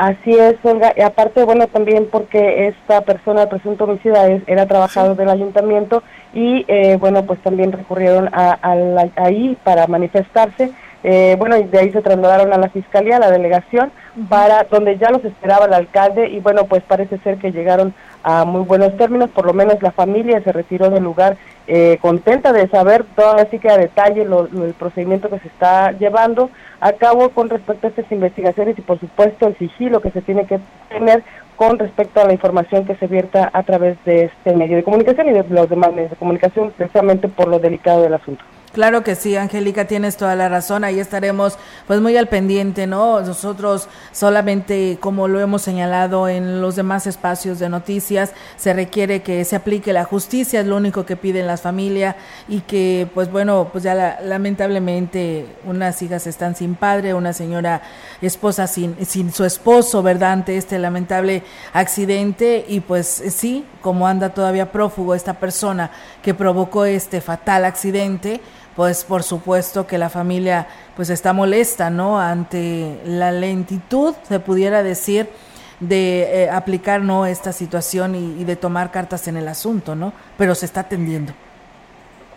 Así es, Olga. Y aparte, bueno, también porque esta persona, el presunto homicida, es- era trabajador del ayuntamiento y, eh, bueno, pues también recurrieron a, a la- ahí para manifestarse. Eh, bueno, y de ahí se trasladaron a la fiscalía, a la delegación, para donde ya los esperaba el alcalde y, bueno, pues parece ser que llegaron a muy buenos términos, por lo menos la familia se retiró del lugar eh, contenta de saber todo así que a detalle lo- lo- el procedimiento que se está llevando a cabo con respecto a estas investigaciones y por supuesto el sigilo que se tiene que tener con respecto a la información que se vierta a través de este medio de comunicación y de los demás medios de comunicación precisamente por lo delicado del asunto. Claro que sí, Angélica, tienes toda la razón. Ahí estaremos pues muy al pendiente, ¿no? Nosotros solamente, como lo hemos señalado en los demás espacios de noticias, se requiere que se aplique la justicia, es lo único que piden las familias y que, pues bueno, pues ya la- lamentablemente unas hijas están sin padre, una señora esposa sin, sin su esposo, ¿verdad? Ante este lamentable accidente y pues sí, como anda todavía prófugo esta persona que provocó este fatal accidente, pues por supuesto que la familia pues está molesta, ¿no? Ante la lentitud, se pudiera decir, de eh, aplicar, ¿no? Esta situación y, y de tomar cartas en el asunto, ¿no? Pero se está atendiendo.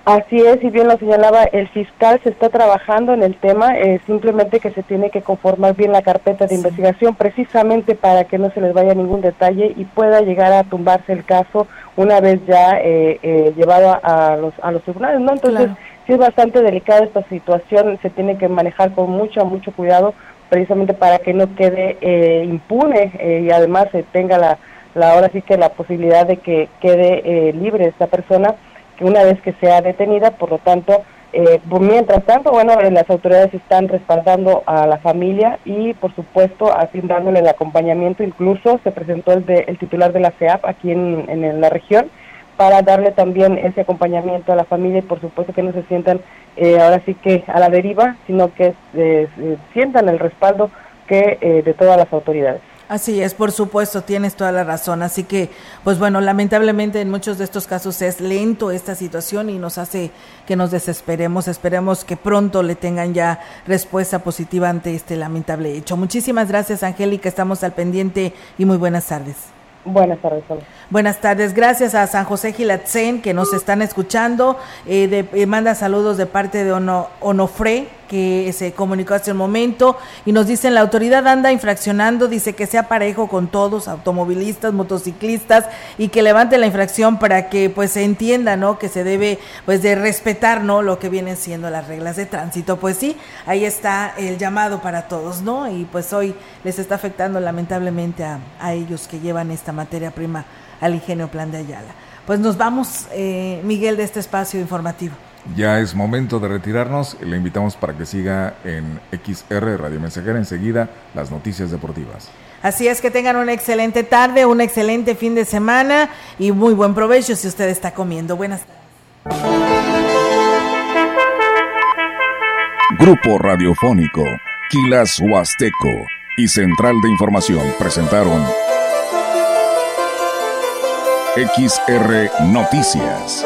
Así es, y bien lo señalaba el fiscal, se está trabajando en el tema, eh, simplemente que se tiene que conformar bien la carpeta de investigación precisamente para que no se les vaya ningún detalle y pueda llegar a tumbarse el caso una vez ya eh, eh, llevado a, a los, a los tribunales, ¿no? Entonces, Claro. Sí es bastante delicada esta situación, se tiene que manejar con mucho, mucho cuidado precisamente para que no quede eh, impune eh, y además se tenga la, la, ahora sí que la posibilidad de que quede eh, libre esta persona que una vez que sea detenida, por lo tanto, por mientras tanto, bueno, eh, las autoridades están respaldando a la familia y, por supuesto, así dándole el acompañamiento. Incluso se presentó el, de, el titular de la CEAP aquí en, en la región para darle también ese acompañamiento a la familia y, por supuesto, que no se sientan eh, ahora sí que a la deriva, sino que eh, sientan el respaldo que eh, de todas las autoridades. Así es, por supuesto, tienes toda la razón. Así que, pues bueno, lamentablemente en muchos de estos casos es lento esta situación y nos hace que nos desesperemos. Esperemos que pronto le tengan ya respuesta positiva ante este lamentable hecho. Muchísimas gracias, Angélica. Estamos al pendiente y muy buenas tardes. Buenas tardes. Buenas tardes. Gracias a San José Gilatzen que nos están escuchando. Eh, de, eh, manda saludos de parte de ono, Onofre que se comunicó hace un momento y nos dicen la autoridad anda infraccionando, dice que sea parejo con todos, automovilistas, motociclistas y que levante la infracción para que pues se entienda, ¿no? Que se debe pues de respetar, ¿no? Lo que vienen siendo las reglas de tránsito. Pues sí, ahí está el llamado para todos, ¿no? Y pues hoy les está afectando lamentablemente a, a ellos que llevan esta materia prima al ingenio Plan de Ayala. Pues nos vamos, eh, Miguel, de este espacio informativo. Ya es momento de retirarnos. Le invitamos para que siga en XR Radio Mensajera enseguida las noticias deportivas. Así es que tengan una excelente tarde, un excelente fin de semana y muy buen provecho si usted está comiendo. Buenas tardes. Grupo Radiofónico, Quilas Huasteco y Central de Información presentaron XR Noticias.